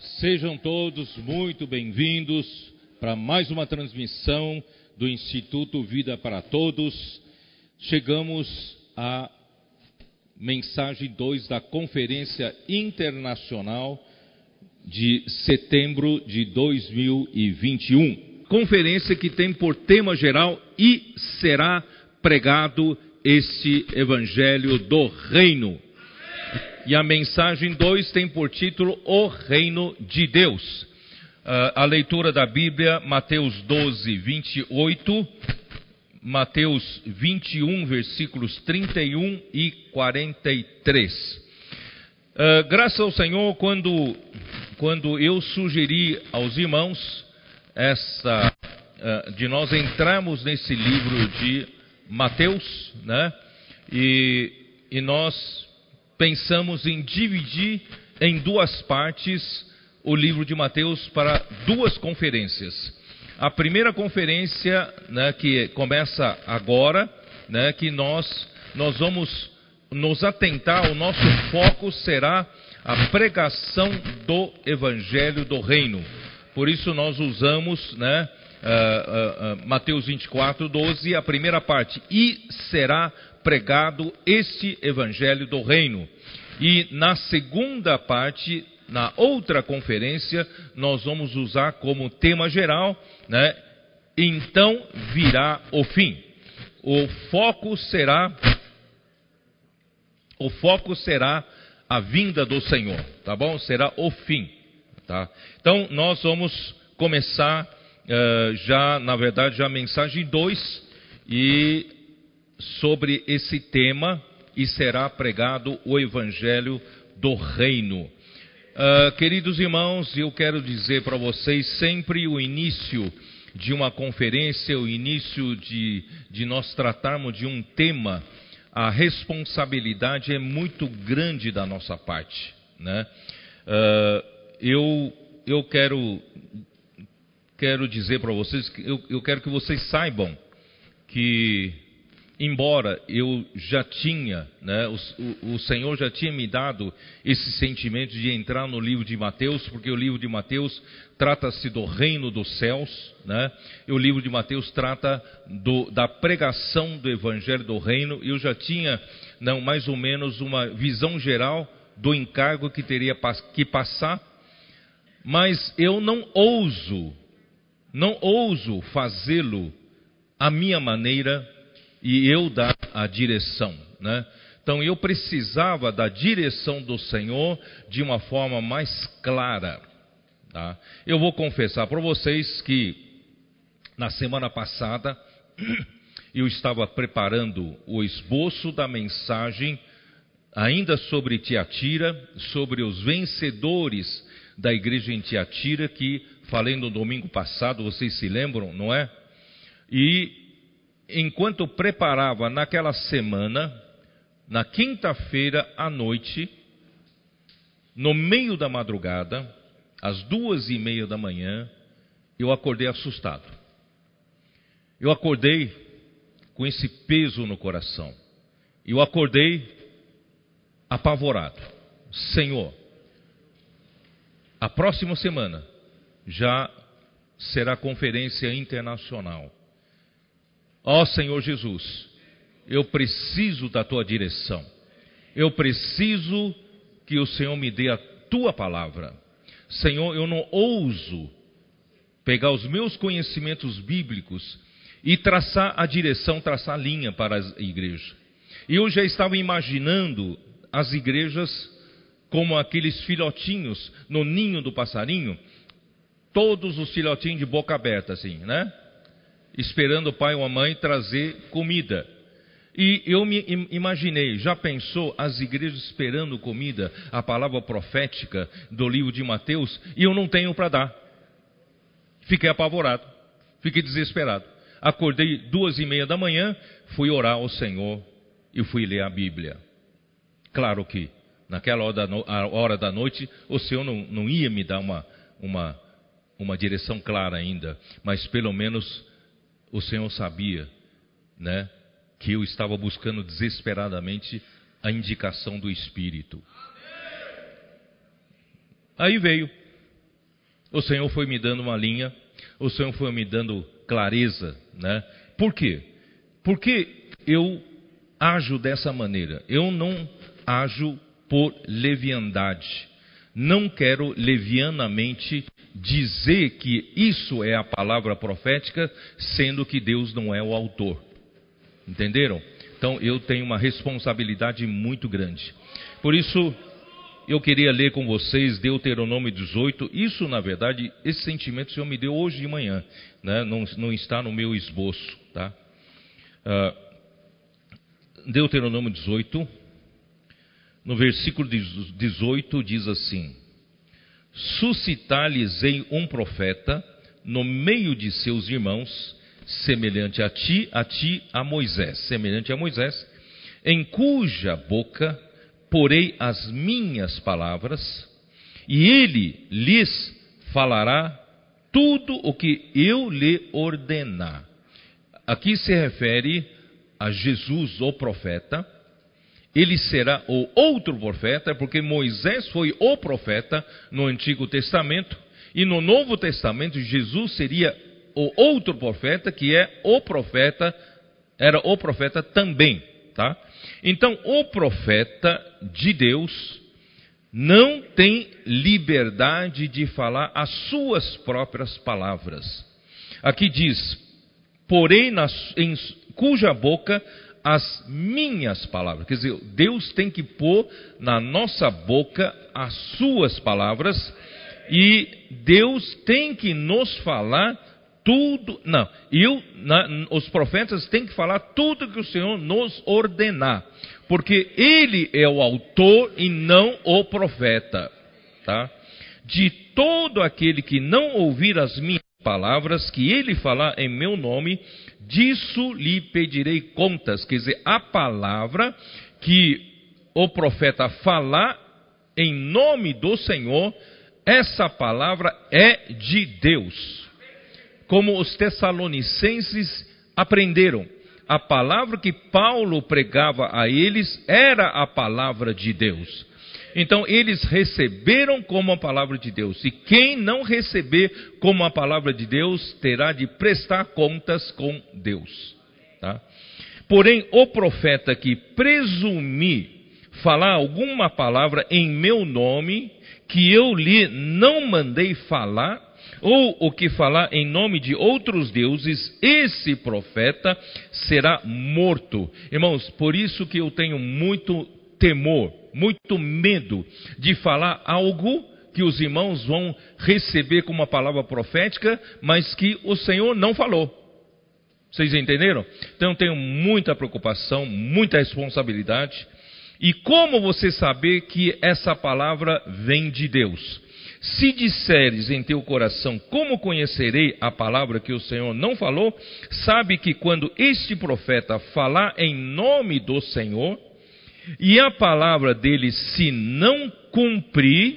Sejam todos muito bem-vindos para mais uma transmissão do Instituto Vida para Todos. Chegamos à mensagem 2 da Conferência Internacional de setembro de 2021. Conferência que tem por tema geral e será pregado este Evangelho do Reino. E a mensagem 2 tem por título O Reino de Deus. Uh, a leitura da Bíblia, Mateus 12, 28, Mateus 21, versículos 31 e 43. Uh, ah, graças ao Senhor, quando, quando eu sugeri aos irmãos essa, uh, de nós entrarmos nesse livro de Mateus, né? E, e nós pensamos em dividir em duas partes o livro de Mateus para duas conferências. A primeira conferência, né, que começa agora, né, que nós nós vamos nos atentar, o nosso foco será a pregação do Evangelho do Reino. Por isso nós usamos, né, uh, uh, uh, Mateus 24, 12, a primeira parte, e será pregado este evangelho do reino. E na segunda parte, na outra conferência, nós vamos usar como tema geral, né? Então virá o fim. O foco será o foco será a vinda do Senhor, tá bom? Será o fim, tá? Então nós vamos começar uh, já, na verdade, já a mensagem 2 e sobre esse tema e será pregado o Evangelho do Reino. Uh, queridos irmãos, eu quero dizer para vocês sempre o início de uma conferência, o início de, de nós tratarmos de um tema, a responsabilidade é muito grande da nossa parte. Né? Uh, eu, eu quero, quero dizer para vocês, eu, eu quero que vocês saibam que embora eu já tinha, né, o, o, Senhor já tinha me dado esse sentimento de entrar no livro de Mateus, porque o livro de Mateus trata-se do reino dos céus, né, e o livro de Mateus trata do, da pregação do evangelho do reino, e eu já tinha, não, mais ou menos uma visão geral do encargo que teria que passar, mas eu não ouso, não ouso fazê-lo à minha maneira, e eu dar a direção, né? Então eu precisava da direção do Senhor de uma forma mais clara. Tá? Eu vou confessar para vocês que na semana passada eu estava preparando o esboço da mensagem ainda sobre Tiatira, sobre os vencedores da igreja em Tiatira, que falei no domingo passado, vocês se lembram, não é? E enquanto preparava naquela semana, na quinta-feira à noite, no meio da madrugada, às duas e meia da manhã, eu acordei assustado. Eu acordei com esse peso no coração. Eu acordei apavorado. Senhor, a próxima semana já será conferência internacional. Ó oh, Senhor Jesus, eu preciso da tua direção. Eu preciso que o Senhor me dê a tua palavra. Senhor, eu não ouso pegar os meus conhecimentos bíblicos e traçar a direção, traçar a linha para a igreja. Eu já estava imaginando as igrejas como aqueles filhotinhos no ninho do passarinho, todos os filhotinhos de boca aberta, assim, né? Esperando o pai ou a mãe trazer comida. E eu me imaginei, já pensou as igrejas esperando comida, a palavra profética do livro de Mateus, e eu não tenho para dar. Fiquei apavorado, fiquei desesperado. Acordei duas e meia da manhã, fui orar ao Senhor e fui ler a Bíblia. Claro que naquela hora da, noite o Senhor não, não ia me dar uma, uma, uma direção clara ainda, mas pelo menos o Senhor sabia, né, que eu estava buscando desesperadamente a indicação do Espírito. Aí veio, o Senhor foi me dando uma linha, o Senhor foi me dando clareza, né? Por quê? Porque eu ajo dessa maneira. Eu não ajo por leviandade. Não quero levianamente dizer que isso é a palavra profética, sendo que Deus não é o autor. Entenderam? Então eu tenho uma responsabilidade muito grande. Por isso, eu queria ler com vocês Deuteronômio 18. Isso, na verdade, esse sentimento o Senhor me deu hoje de manhã, né? não, não está no meu esboço. Tá? Uh, Deuteronômio 18, no versículo 18, diz assim: Suscitar-lhes-ei um profeta no meio de seus irmãos, semelhante a ti, a ti, a Moisés, semelhante a Moisés, em cuja boca porei as minhas palavras, e ele lhes falará tudo o que eu lhe ordenar. Aqui se refere a Jesus, o profeta. Ele será o outro profeta, porque Moisés foi o profeta no Antigo Testamento, e no Novo Testamento Jesus seria o outro profeta, que é o profeta, era o profeta também, tá? Então, o profeta de Deus não tem liberdade de falar as suas próprias palavras. Aqui diz: porém, em cuja boca as minhas palavras. Quer dizer, Deus tem que pôr na nossa boca as suas palavras e Deus tem que nos falar tudo. Não, eu, na, os profetas têm que falar tudo que o Senhor nos ordenar porque ele é o autor e não o profeta, tá? De todo aquele que não ouvir as minhas palavras que ele falar em meu nome, disso lhe pedirei contas. Quer dizer, a palavra que o profeta falar em nome do Senhor, essa palavra é de Deus. Como os tessalonicenses aprenderam a palavra que Paulo pregava a eles era a palavra de Deus. Então eles receberam como a palavra de Deus. E quem não receber como a palavra de Deus terá de prestar contas com Deus. Tá? Porém, o profeta que presumir falar alguma palavra em meu nome, que eu lhe não mandei falar, ou o que falar em nome de outros deuses, esse profeta será morto. Irmãos, por isso que eu tenho muito temor, muito medo de falar algo que os irmãos vão receber como uma palavra profética, mas que o Senhor não falou. Vocês entenderam? Então eu tenho muita preocupação, muita responsabilidade. E como você saber que essa palavra vem de Deus? Se disseres em teu coração, como conhecerei a palavra que o Senhor não falou, sabe que quando este profeta falar em nome do Senhor, e a palavra dele se não cumprir,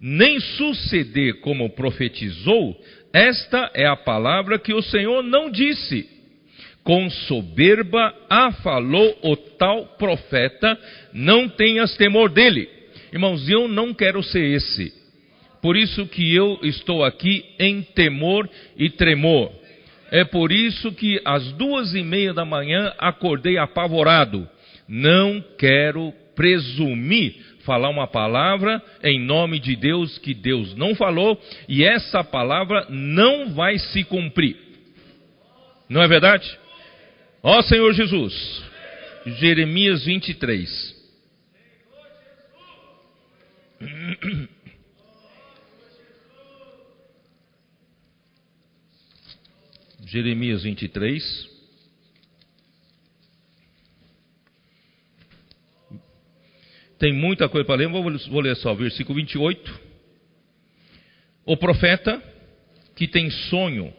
nem suceder como profetizou, esta é a palavra que o Senhor não disse. Com soberba a falou o tal profeta, não tenhas temor dele. Irmãos, eu não quero ser esse. Por isso que eu estou aqui em temor e tremor. É por isso que às duas e meia da manhã acordei apavorado. Não quero presumir falar uma palavra em nome de Deus que Deus não falou e essa palavra não vai se cumprir. Não é verdade? Ó Senhor Jesus. Jeremias 23. Jeremias 23. Tem muita coisa para ler, vou, ler só versículo 28. O profeta que tem sonho,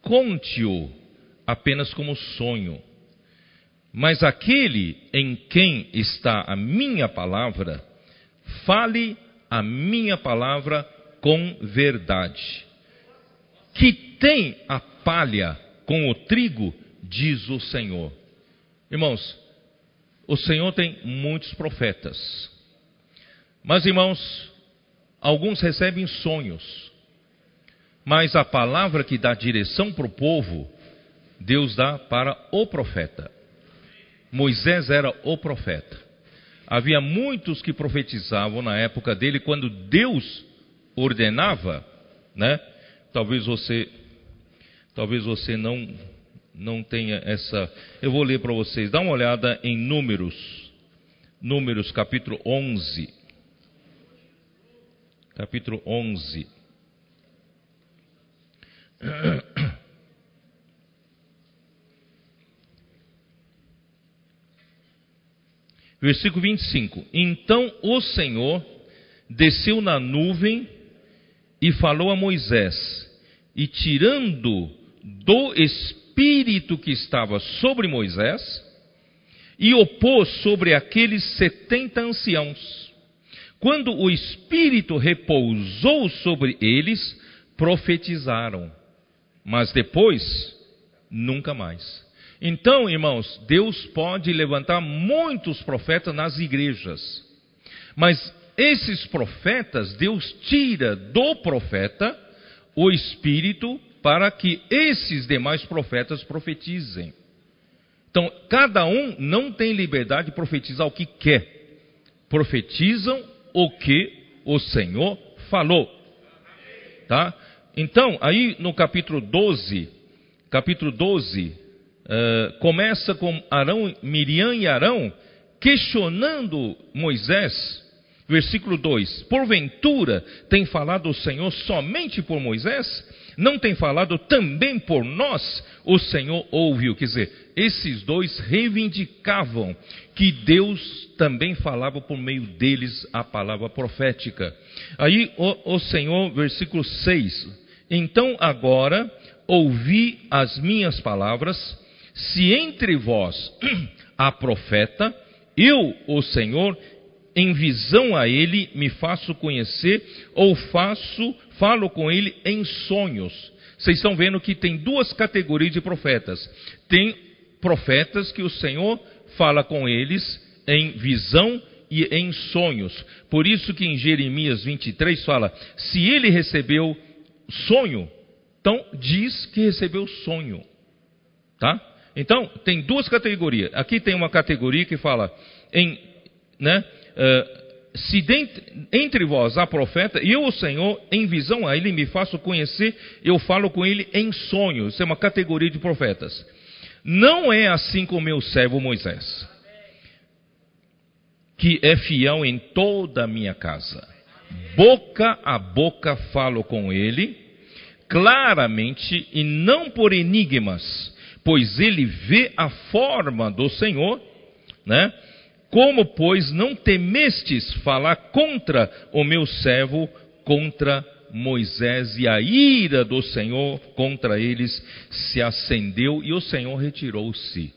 conte-o apenas como sonho. Mas aquele em quem está a minha palavra, fale a minha palavra com verdade que tem a palha com o trigo, diz o Senhor. Irmãos, o Senhor tem muitos profetas. Mas, irmãos, alguns recebem sonhos. Mas a palavra que dá direção para o povo, Deus dá para o profeta. Moisés era o profeta. Havia muitos que profetizavam na época dele quando Deus ordenava, né? Talvez você talvez você não não tenha essa. Eu vou ler para vocês. Dá uma olhada em Números. Números capítulo 11. Capítulo 11. Versículo 25: Então o Senhor desceu na nuvem e falou a Moisés, e tirando do Espírito que estava sobre Moisés, e o pôs sobre aqueles setenta anciãos. Quando o Espírito repousou sobre eles, profetizaram, mas depois, nunca mais. Então, irmãos, Deus pode levantar muitos profetas nas igrejas, mas esses profetas, Deus tira do profeta o espírito para que esses demais profetas profetizem. Então, cada um não tem liberdade de profetizar o que quer, profetizam o que o Senhor falou. Tá? Então, aí no capítulo 12, capítulo 12, uh, começa com Arão, Miriam e Arão questionando Moisés, versículo 2: Porventura tem falado o Senhor somente por Moisés? Não tem falado também por nós? O Senhor ouviu. Quer dizer, esses dois reivindicavam que Deus também falava por meio deles a palavra profética. Aí o, o Senhor, versículo 6: Então agora ouvi as minhas palavras se entre vós há profeta, eu, o Senhor, em visão a ele me faço conhecer, ou faço, falo com ele em sonhos. Vocês estão vendo que tem duas categorias de profetas. Tem profetas que o Senhor fala com eles em visão e em sonhos. Por isso que em Jeremias 23 fala: se ele recebeu sonho, então diz que recebeu sonho. Tá? Então, tem duas categorias. Aqui tem uma categoria que fala em, né, uh, se dentro, entre vós há profeta, eu, o Senhor, em visão a ele me faço conhecer, eu falo com ele em sonhos. Isso é uma categoria de profetas. Não é assim com meu servo Moisés, que é fiel em toda a minha casa. Boca a boca falo com ele, claramente e não por enigmas pois ele vê a forma do Senhor, né? Como, pois, não temestes falar contra o meu servo, contra Moisés, e a ira do Senhor contra eles se acendeu e o Senhor retirou-se.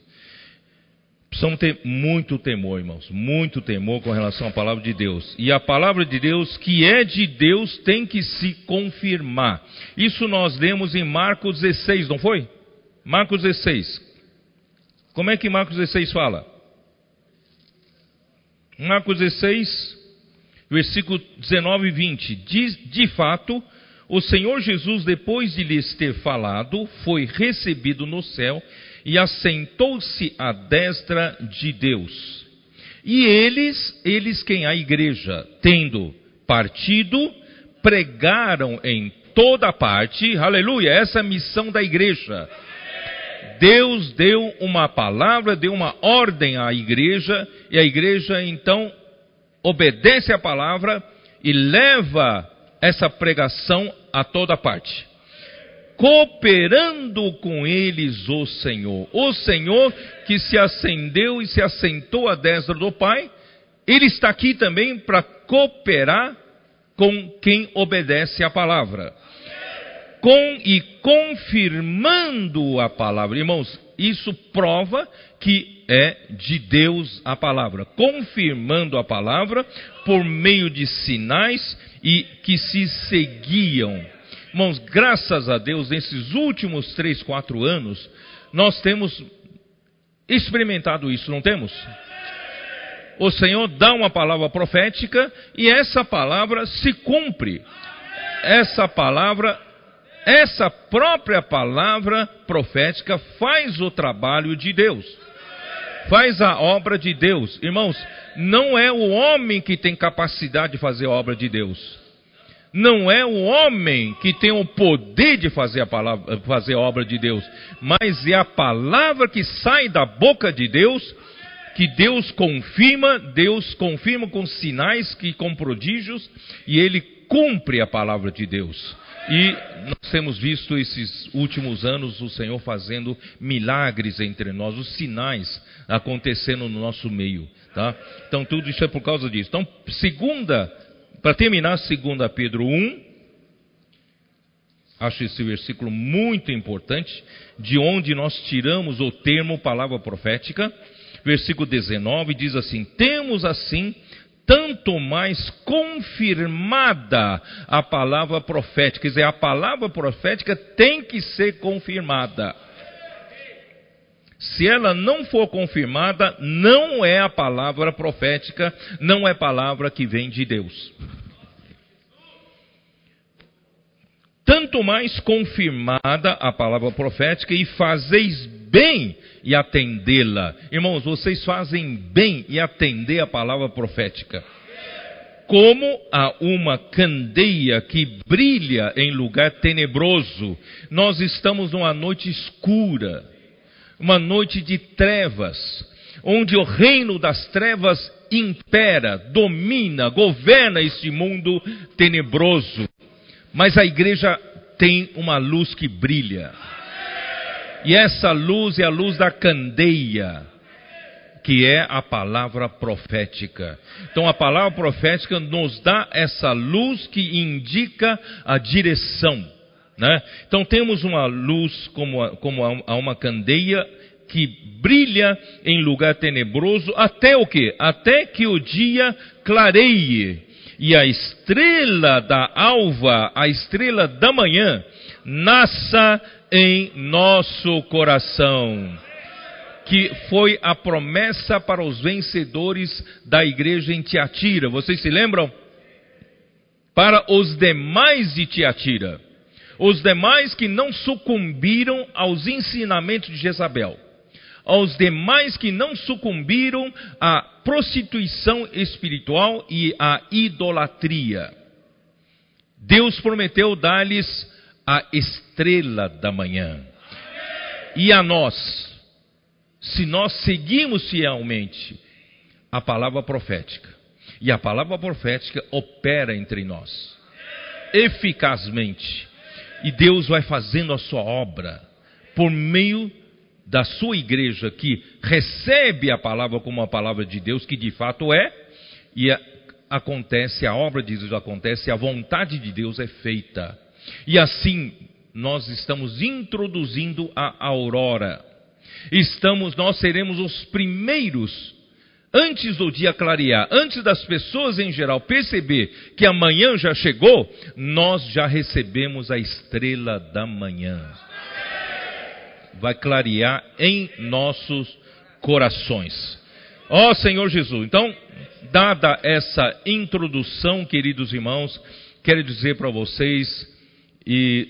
Precisamos ter muito temor, irmãos, muito temor com relação à palavra de Deus. E a palavra de Deus, que é de Deus, tem que se confirmar. Isso nós lemos em Marcos 16, não foi? Marcos 16. Como é que Marcos 16 fala? Marcos 16, versículo 19 e 20. Diz, de fato, o Senhor Jesus, depois de lhes ter falado, foi recebido no céu e assentou-se à destra de Deus. E eles, eles quem? A igreja, tendo partido, pregaram em toda parte, aleluia, essa é a missão da igreja Deus deu uma palavra, deu uma ordem à igreja, e a igreja então obedece à palavra e leva essa pregação a toda parte. Cooperando com eles o Senhor. O Senhor que se acendeu e se assentou à destra do Pai, ele está aqui também para cooperar com quem obedece à palavra com e confirmando a palavra. Irmãos, isso prova que é de Deus a palavra, confirmando a palavra por meio de sinais e que se seguiam. Irmãos, graças a Deus, nesses últimos três, quatro anos, nós temos experimentado isso, não temos? o Senhor dá uma palavra profética e essa palavra se cumpre. Essa palavra, essa própria palavra profética faz o trabalho de Deus. Faz a obra de Deus. Irmãos, não é o homem que tem capacidade de fazer a obra de Deus não é o homem que tem o poder de fazer a, palavra, fazer a obra de Deus, mas é a palavra que sai da boca de Deus, que Deus confirma, Deus confirma com sinais, que com prodígios, e ele cumpre a palavra de Deus. E nós temos visto esses últimos anos o Senhor fazendo milagres entre nós, os sinais acontecendo no nosso meio, tá? Então tudo isso é por causa disso. Então, segunda para terminar, 2 Pedro 1, acho esse versículo muito importante, de onde nós tiramos o termo palavra profética. Versículo 19 diz assim: Temos assim tanto mais confirmada a palavra profética. Quer dizer, a palavra profética tem que ser confirmada. Se ela não for confirmada, não é a palavra profética, não é palavra que vem de Deus. Tanto mais confirmada a palavra profética, e fazeis bem e atendê-la. Irmãos, vocês fazem bem e atender a palavra profética como a uma candeia que brilha em lugar tenebroso. Nós estamos numa noite escura uma noite de trevas, onde o reino das trevas impera, domina, governa este mundo tenebroso. Mas a igreja tem uma luz que brilha. E essa luz é a luz da candeia, que é a palavra profética. Então a palavra profética nos dá essa luz que indica a direção né? Então temos uma luz como, como a uma candeia que brilha em lugar tenebroso até o que? Até que o dia clareie e a estrela da alva, a estrela da manhã, nasça em nosso coração. Que foi a promessa para os vencedores da igreja em Tiatira. Vocês se lembram? Para os demais de Tiatira os demais que não sucumbiram aos ensinamentos de Jezabel, aos demais que não sucumbiram à prostituição espiritual e à idolatria. Deus prometeu dar-lhes a estrela da manhã. E a nós, se nós seguimos fielmente a palavra profética, e a palavra profética opera entre nós, eficazmente, e Deus vai fazendo a sua obra por meio da sua igreja que recebe a palavra como a palavra de Deus, que de fato é, e acontece, a obra de Deus acontece, a vontade de Deus é feita. E assim nós estamos introduzindo a aurora. Estamos, nós seremos os primeiros antes do dia clarear, antes das pessoas em geral perceber que amanhã já chegou, nós já recebemos a estrela da manhã. Vai clarear em nossos corações. Ó oh, Senhor Jesus, então, dada essa introdução, queridos irmãos, quero dizer para vocês, e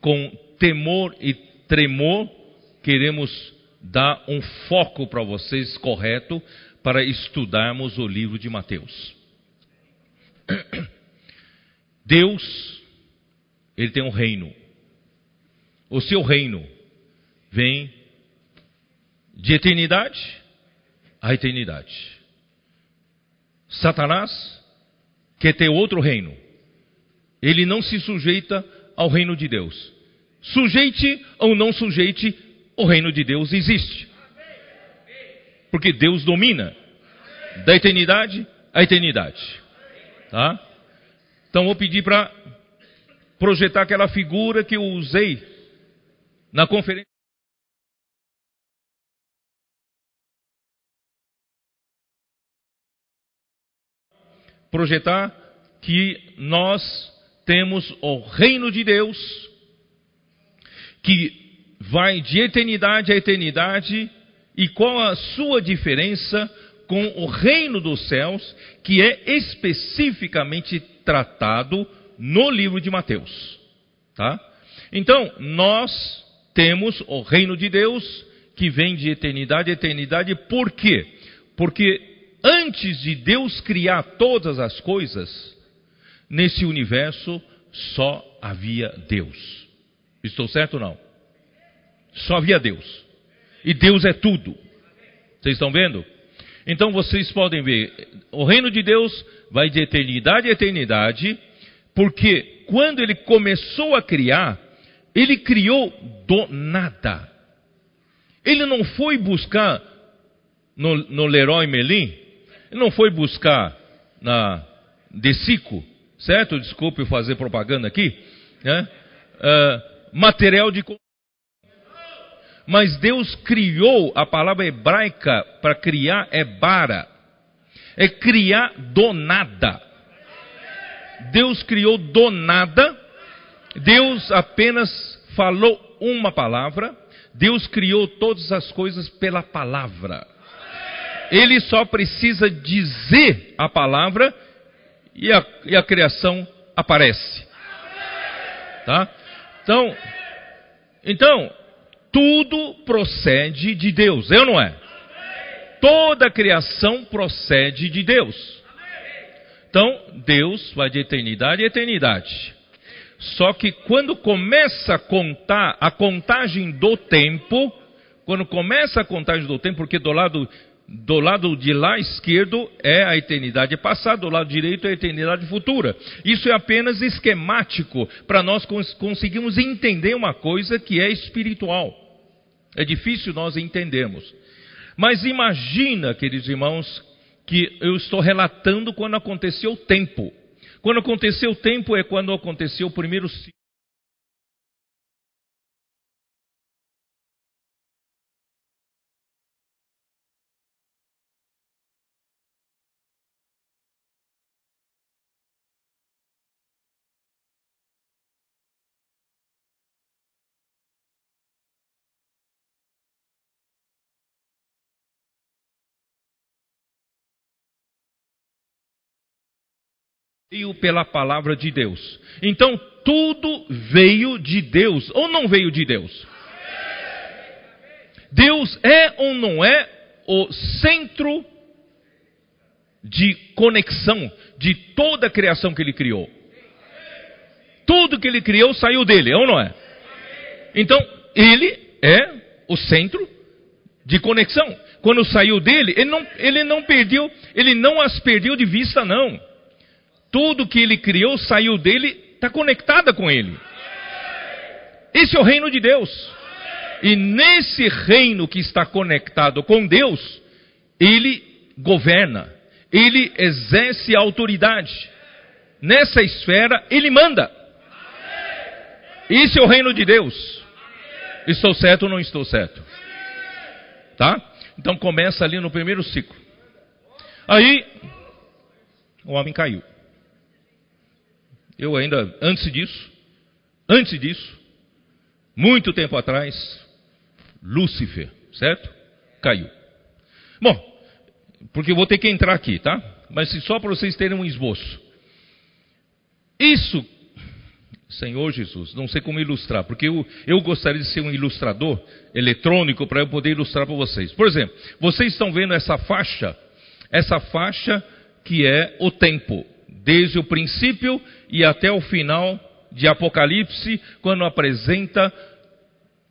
com temor e tremor, queremos dar um foco para vocês correto, para estudarmos o livro de Mateus. Deus, ele tem um reino. O seu reino vem de eternidade a eternidade. Satanás quer ter outro reino. Ele não se sujeita ao reino de Deus. Sujeite ou não sujeite, o reino de Deus existe. Porque Deus domina da eternidade à eternidade. Tá? Então vou pedir para projetar aquela figura que eu usei na conferência. Projetar que nós temos o reino de Deus que vai de eternidade a eternidade e qual a sua diferença com o reino dos céus, que é especificamente tratado no livro de Mateus. Tá? Então, nós temos o reino de Deus que vem de eternidade a eternidade, por quê? Porque antes de Deus criar todas as coisas, nesse universo só havia Deus. Estou certo ou não? Só havia Deus. E Deus é tudo. Vocês estão vendo? Então vocês podem ver, o reino de Deus vai de eternidade a eternidade, porque quando ele começou a criar, ele criou do nada. Ele não foi buscar no, no Leroy Merlin, ele não foi buscar na Decico, certo? Desculpe fazer propaganda aqui, né? Uh, material de mas Deus criou, a palavra hebraica para criar é bara, é criar do nada. Deus criou do nada, Deus apenas falou uma palavra, Deus criou todas as coisas pela palavra. Ele só precisa dizer a palavra e a, e a criação aparece. Tá? Então, então, tudo procede de Deus, é ou não é? Toda a criação procede de Deus. Então, Deus vai de eternidade a eternidade. Só que quando começa a contar a contagem do tempo, quando começa a contagem do tempo, porque do lado do lado de lá esquerdo é a eternidade passada, do lado direito é a eternidade futura. Isso é apenas esquemático para nós conseguirmos entender uma coisa que é espiritual. É difícil nós entendermos. Mas imagina, queridos irmãos, que eu estou relatando quando aconteceu o tempo. Quando aconteceu o tempo é quando aconteceu o primeiro ciclo. Veio pela palavra de Deus. Então tudo veio de Deus, ou não veio de Deus? Deus é ou não é o centro de conexão de toda a criação que ele criou? Tudo que ele criou saiu dele, é ou não é? Então, ele é o centro de conexão. Quando saiu dele, ele não, ele não perdeu, ele não as perdeu de vista, não. Tudo que ele criou saiu dele, está conectada com ele. Esse é o reino de Deus. E nesse reino que está conectado com Deus, ele governa, ele exerce autoridade. Nessa esfera, ele manda. Esse é o reino de Deus. Estou certo ou não estou certo? Tá? Então começa ali no primeiro ciclo. Aí, o homem caiu. Eu ainda, antes disso, antes disso, muito tempo atrás, Lúcifer, certo? Caiu. Bom, porque eu vou ter que entrar aqui, tá? Mas só para vocês terem um esboço. Isso, Senhor Jesus, não sei como ilustrar, porque eu, eu gostaria de ser um ilustrador eletrônico para eu poder ilustrar para vocês. Por exemplo, vocês estão vendo essa faixa, essa faixa que é o tempo desde o princípio e até o final de Apocalipse, quando apresenta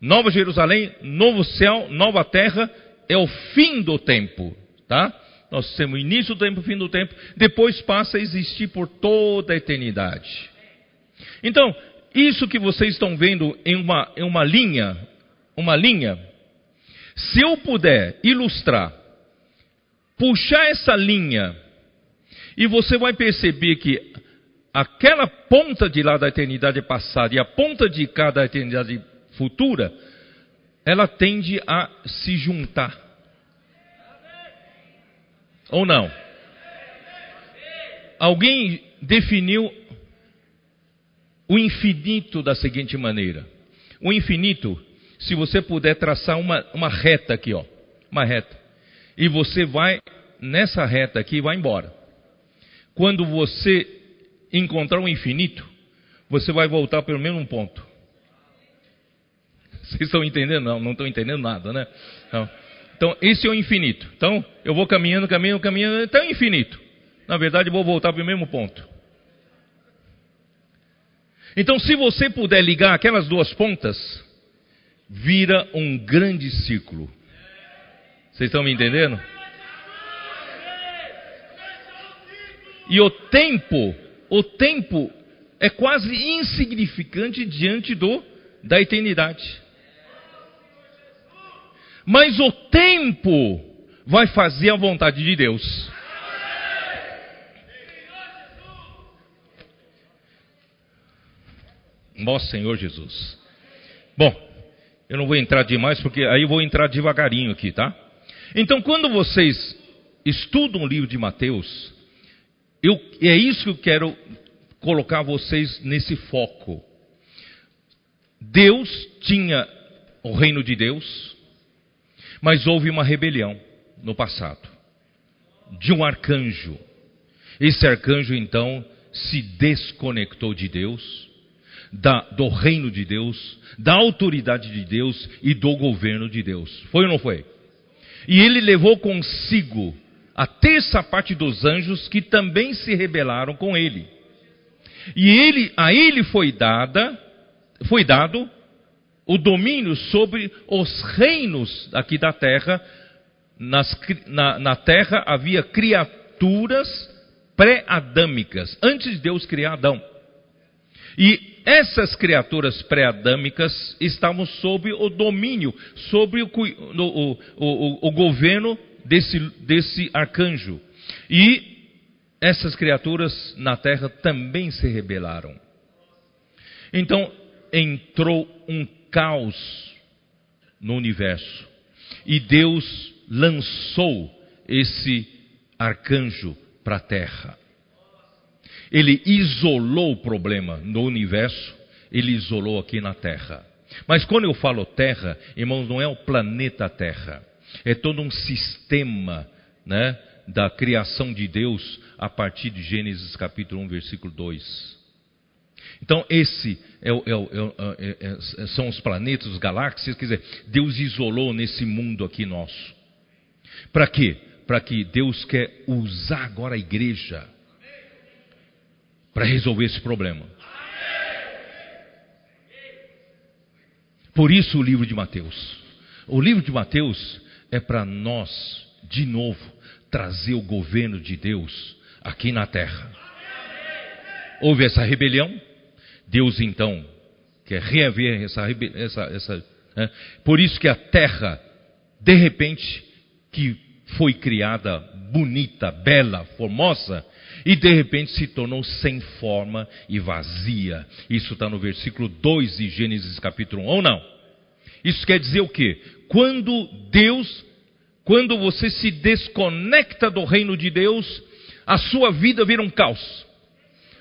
Nova Jerusalém, novo céu, nova terra, é o fim do tempo, tá? Nós temos início do tempo, fim do tempo, depois passa a existir por toda a eternidade. Então, isso que vocês estão vendo em uma, em uma linha, uma linha, se eu puder ilustrar, puxar essa linha e você vai perceber que aquela ponta de lá da eternidade passada e a ponta de cá da eternidade futura, ela tende a se juntar. Ou não? Alguém definiu o infinito da seguinte maneira: o infinito, se você puder traçar uma, uma reta aqui, ó, uma reta, e você vai nessa reta aqui e vai embora. Quando você encontrar o infinito, você vai voltar pelo mesmo ponto. Vocês estão entendendo? Não, não estão entendendo nada, né? Não. Então, esse é o infinito. Então, eu vou caminhando, caminhando, caminhando, até o infinito. Na verdade, vou voltar para o mesmo ponto. Então, se você puder ligar aquelas duas pontas, vira um grande círculo. Vocês estão me entendendo? E o tempo, o tempo é quase insignificante diante do da eternidade. Mas o tempo vai fazer a vontade de Deus. Nosso Senhor Jesus. Bom, eu não vou entrar demais porque aí eu vou entrar devagarinho aqui, tá? Então, quando vocês estudam o livro de Mateus, eu, é isso que eu quero colocar vocês nesse foco. Deus tinha o reino de Deus, mas houve uma rebelião no passado de um arcanjo. Esse arcanjo então se desconectou de Deus, da, do reino de Deus, da autoridade de Deus e do governo de Deus. Foi ou não foi? E ele levou consigo a terça parte dos anjos que também se rebelaram com ele. E ele, a ele foi dada, foi dado o domínio sobre os reinos aqui da terra. Nas, na, na terra havia criaturas pré-adâmicas, antes de Deus criar Adão. E essas criaturas pré-adâmicas estavam sob o domínio, sob o, o, o, o governo desse, desse arcanjo. E essas criaturas na terra também se rebelaram. Então entrou um caos no universo. E Deus lançou esse arcanjo para a terra. Ele isolou o problema no universo, ele isolou aqui na terra. Mas quando eu falo terra, irmãos, não é o planeta Terra. É todo um sistema né, da criação de Deus a partir de Gênesis capítulo 1, versículo 2. Então, esse é, é, é, é, são os planetas, as galáxias, quer dizer, Deus isolou nesse mundo aqui nosso. Para quê? Para que Deus quer usar agora a igreja para resolver esse problema. Por isso o livro de Mateus. O livro de Mateus é para nós, de novo, trazer o governo de Deus aqui na terra. Houve essa rebelião, Deus então quer reaver essa, essa né? por isso que a terra, de repente, que foi criada bonita, bela, formosa, e de repente se tornou sem forma e vazia. Isso está no versículo 2 de Gênesis capítulo 1, ou não? Isso quer dizer o quê? Quando Deus, quando você se desconecta do reino de Deus, a sua vida vira um caos.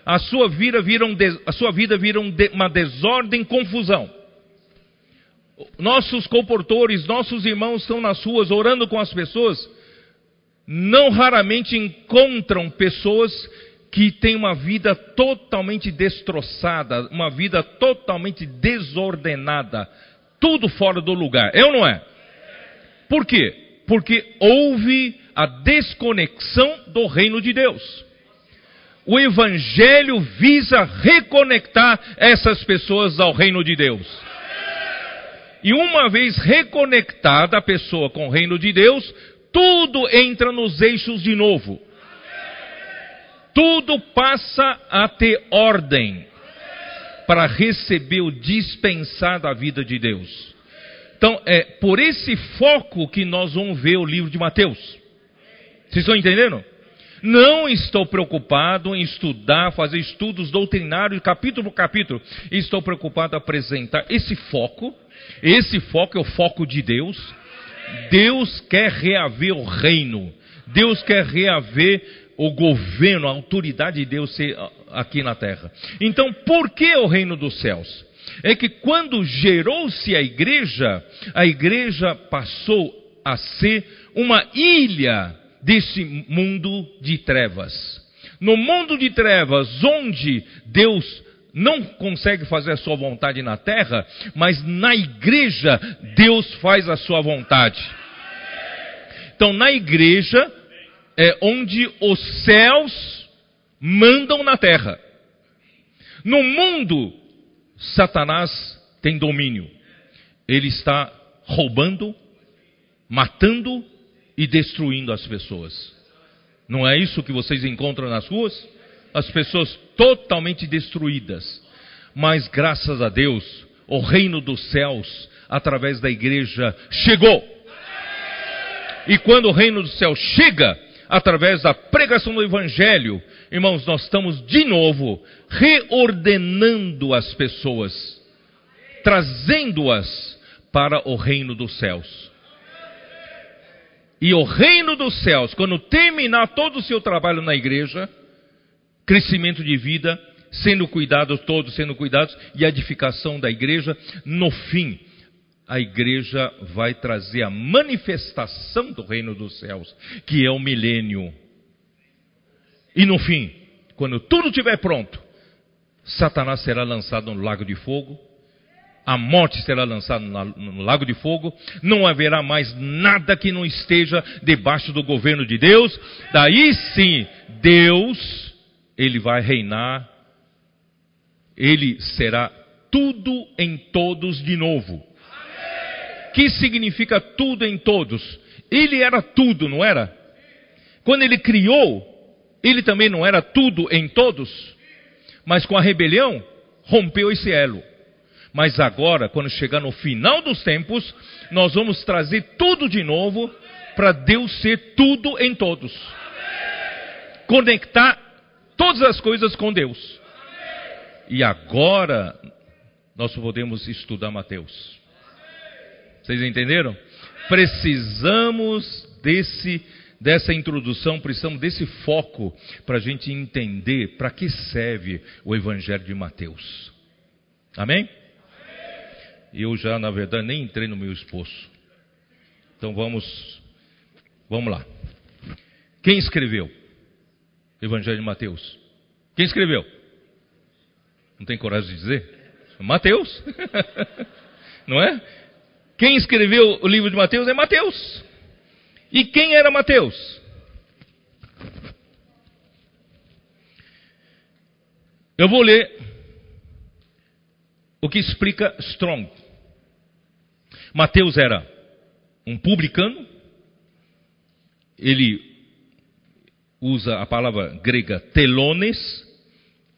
A sua vida vira, um, a sua vida vira um, uma desordem, confusão. Nossos comportores, nossos irmãos estão nas ruas orando com as pessoas, não raramente encontram pessoas que têm uma vida totalmente destroçada, uma vida totalmente desordenada, tudo fora do lugar. Ou não é? Por quê? Porque houve a desconexão do reino de Deus. O Evangelho visa reconectar essas pessoas ao reino de Deus. E uma vez reconectada a pessoa com o reino de Deus, tudo entra nos eixos de novo. Tudo passa a ter ordem para receber o dispensar da vida de Deus. Então, é por esse foco que nós vamos ver o livro de Mateus. Vocês estão entendendo? Não estou preocupado em estudar, fazer estudos doutrinários capítulo por capítulo. Estou preocupado em apresentar esse foco. Esse foco é o foco de Deus. Deus quer reaver o reino. Deus quer reaver o governo, a autoridade de Deus ser aqui na terra. Então, por que o reino dos céus? É que quando gerou-se a igreja, a igreja passou a ser uma ilha desse mundo de trevas. No mundo de trevas, onde Deus não consegue fazer a sua vontade na terra, mas na igreja Deus faz a sua vontade. Então, na igreja é onde os céus mandam na terra. No mundo, Satanás tem domínio. Ele está roubando, matando e destruindo as pessoas. Não é isso que vocês encontram nas ruas? As pessoas totalmente destruídas. Mas graças a Deus, o reino dos céus, através da igreja, chegou. E quando o reino dos céus chega, através da pregação do evangelho, irmãos, nós estamos de novo reordenando as pessoas, trazendo-as para o reino dos céus. E o reino dos céus, quando terminar todo o seu trabalho na igreja, crescimento de vida, sendo cuidados, todos sendo cuidados, e edificação da igreja, no fim, a igreja vai trazer a manifestação do reino dos céus, que é o milênio. E no fim, quando tudo estiver pronto, Satanás será lançado no lago de fogo, a morte será lançada no lago de fogo, não haverá mais nada que não esteja debaixo do governo de Deus. Daí sim, Deus, ele vai reinar, ele será tudo em todos de novo. Que significa tudo em todos? Ele era tudo, não era? Quando ele criou, ele também não era tudo em todos, mas com a rebelião rompeu esse elo. Mas agora, quando chegar no final dos tempos, nós vamos trazer tudo de novo para Deus ser tudo em todos. Conectar todas as coisas com Deus. E agora nós podemos estudar Mateus. Vocês entenderam? Precisamos desse dessa introdução, precisamos desse foco para a gente entender para que serve o Evangelho de Mateus. Amém? eu já, na verdade, nem entrei no meu esposo. Então vamos, vamos lá. Quem escreveu? Evangelho de Mateus. Quem escreveu? Não tem coragem de dizer? Mateus. Não é? Quem escreveu o livro de Mateus é Mateus. E quem era Mateus? Eu vou ler o que explica Strong. Mateus era um publicano, ele usa a palavra grega telones,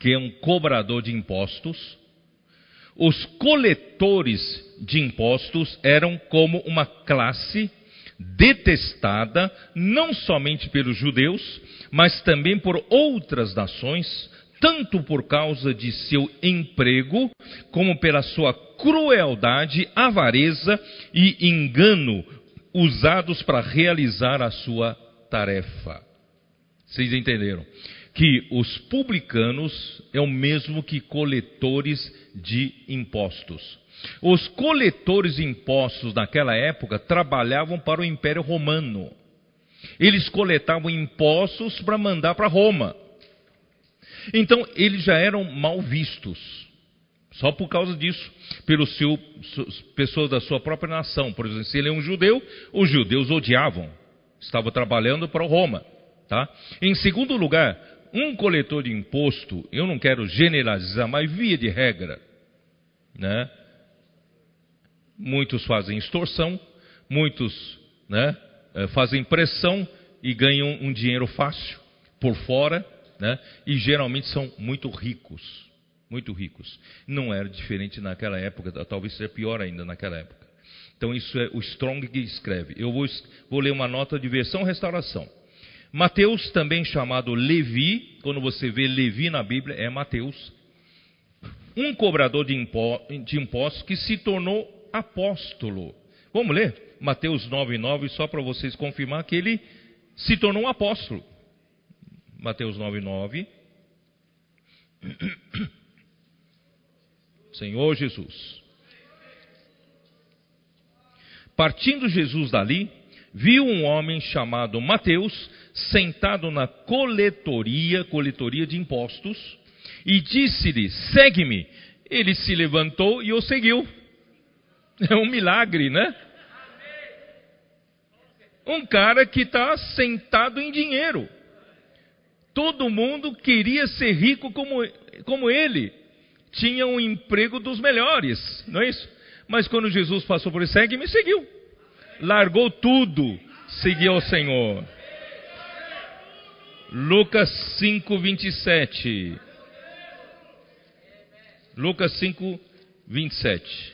que é um cobrador de impostos. Os coletores de impostos eram como uma classe detestada não somente pelos judeus, mas também por outras nações, tanto por causa de seu emprego, como pela sua crueldade, avareza e engano usados para realizar a sua tarefa. Vocês entenderam? Que os publicanos é o mesmo que coletores de impostos. Os coletores de impostos naquela época trabalhavam para o Império Romano. Eles coletavam impostos para mandar para Roma. Então, eles já eram mal vistos. Só por causa disso, pelos seu, pessoas da sua própria nação. Por exemplo, se ele é um judeu, os judeus odiavam. Estava trabalhando para Roma. Tá? Em segundo lugar, um coletor de imposto, eu não quero generalizar, mas via de regra, né? Muitos fazem extorsão, muitos né, eh, fazem pressão e ganham um dinheiro fácil por fora, né? e geralmente são muito ricos. Muito ricos. Não era diferente naquela época, talvez seja pior ainda naquela época. Então, isso é o Strong que escreve. Eu vou, vou ler uma nota de versão restauração. Mateus, também chamado Levi, quando você vê Levi na Bíblia, é Mateus. Um cobrador de, de impostos que se tornou apóstolo. Vamos ler? Mateus 9,9, só para vocês confirmar que ele se tornou um apóstolo. Mateus 9, 9. Senhor Jesus. Partindo Jesus dali, viu um homem chamado Mateus sentado na coletoria, coletoria de impostos, e disse-lhe: Segue-me. Ele se levantou e o seguiu. É um milagre, né? Um cara que está sentado em dinheiro. Todo mundo queria ser rico como, como ele. Tinha um emprego dos melhores, não é isso? Mas quando Jesus passou por ele, segue-me, seguiu. Largou tudo, seguiu o Senhor. Lucas 5, 27. Lucas 5, 27.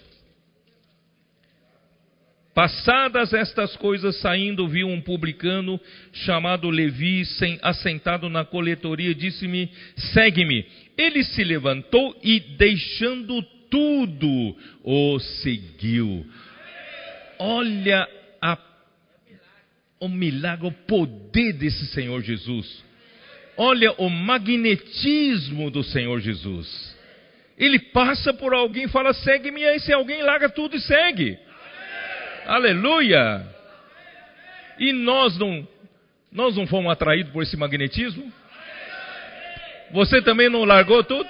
Passadas estas coisas, saindo, viu um publicano chamado Levi, sem, assentado na coletoria, disse-me: Segue-me. Ele se levantou e, deixando tudo, o seguiu. Olha a, o milagre, o poder desse Senhor Jesus. Olha o magnetismo do Senhor Jesus. Ele passa por alguém e fala: segue-me, aí se alguém larga tudo e segue. Aleluia! E nós não, nós não fomos atraídos por esse magnetismo? Você também não largou tudo?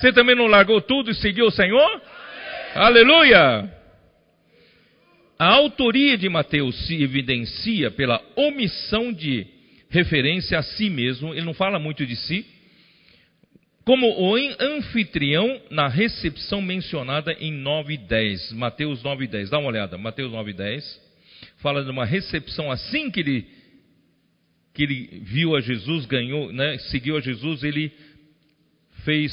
Você também não largou tudo e seguiu o Senhor? Aleluia! A autoria de Mateus se evidencia pela omissão de referência a si mesmo, ele não fala muito de si, como o anfitrião na recepção mencionada em 9 e 10, Mateus 9 e 10. Dá uma olhada, Mateus 9 e 10. Fala de uma recepção assim que ele, que ele viu a Jesus, ganhou, né, seguiu a Jesus, ele fez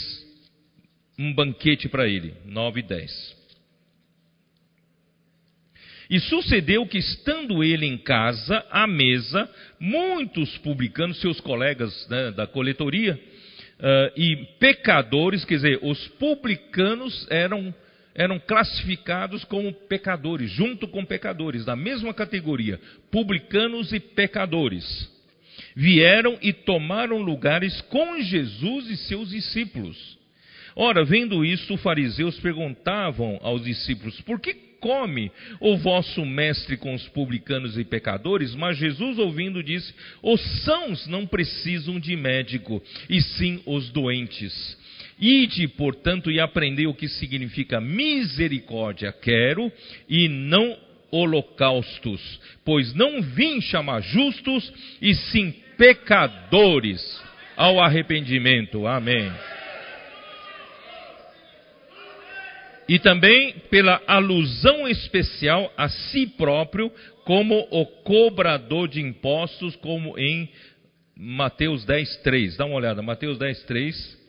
um banquete para ele. 9 e 10. E sucedeu que, estando ele em casa, à mesa, muitos publicanos, seus colegas né, da coletoria, uh, e pecadores, quer dizer, os publicanos eram, eram classificados como pecadores, junto com pecadores, da mesma categoria, publicanos e pecadores. Vieram e tomaram lugares com Jesus e seus discípulos. Ora, vendo isso, os fariseus perguntavam aos discípulos: por que come o vosso mestre com os publicanos e pecadores? Mas Jesus, ouvindo, disse: Os sãos não precisam de médico, e sim os doentes. Ide, portanto, e aprendei o que significa misericórdia, quero, e não holocaustos, pois não vim chamar justos, e sim pecadores ao arrependimento. Amém. E também pela alusão especial a si próprio como o cobrador de impostos, como em Mateus 10, 3. Dá uma olhada, Mateus 10, 3,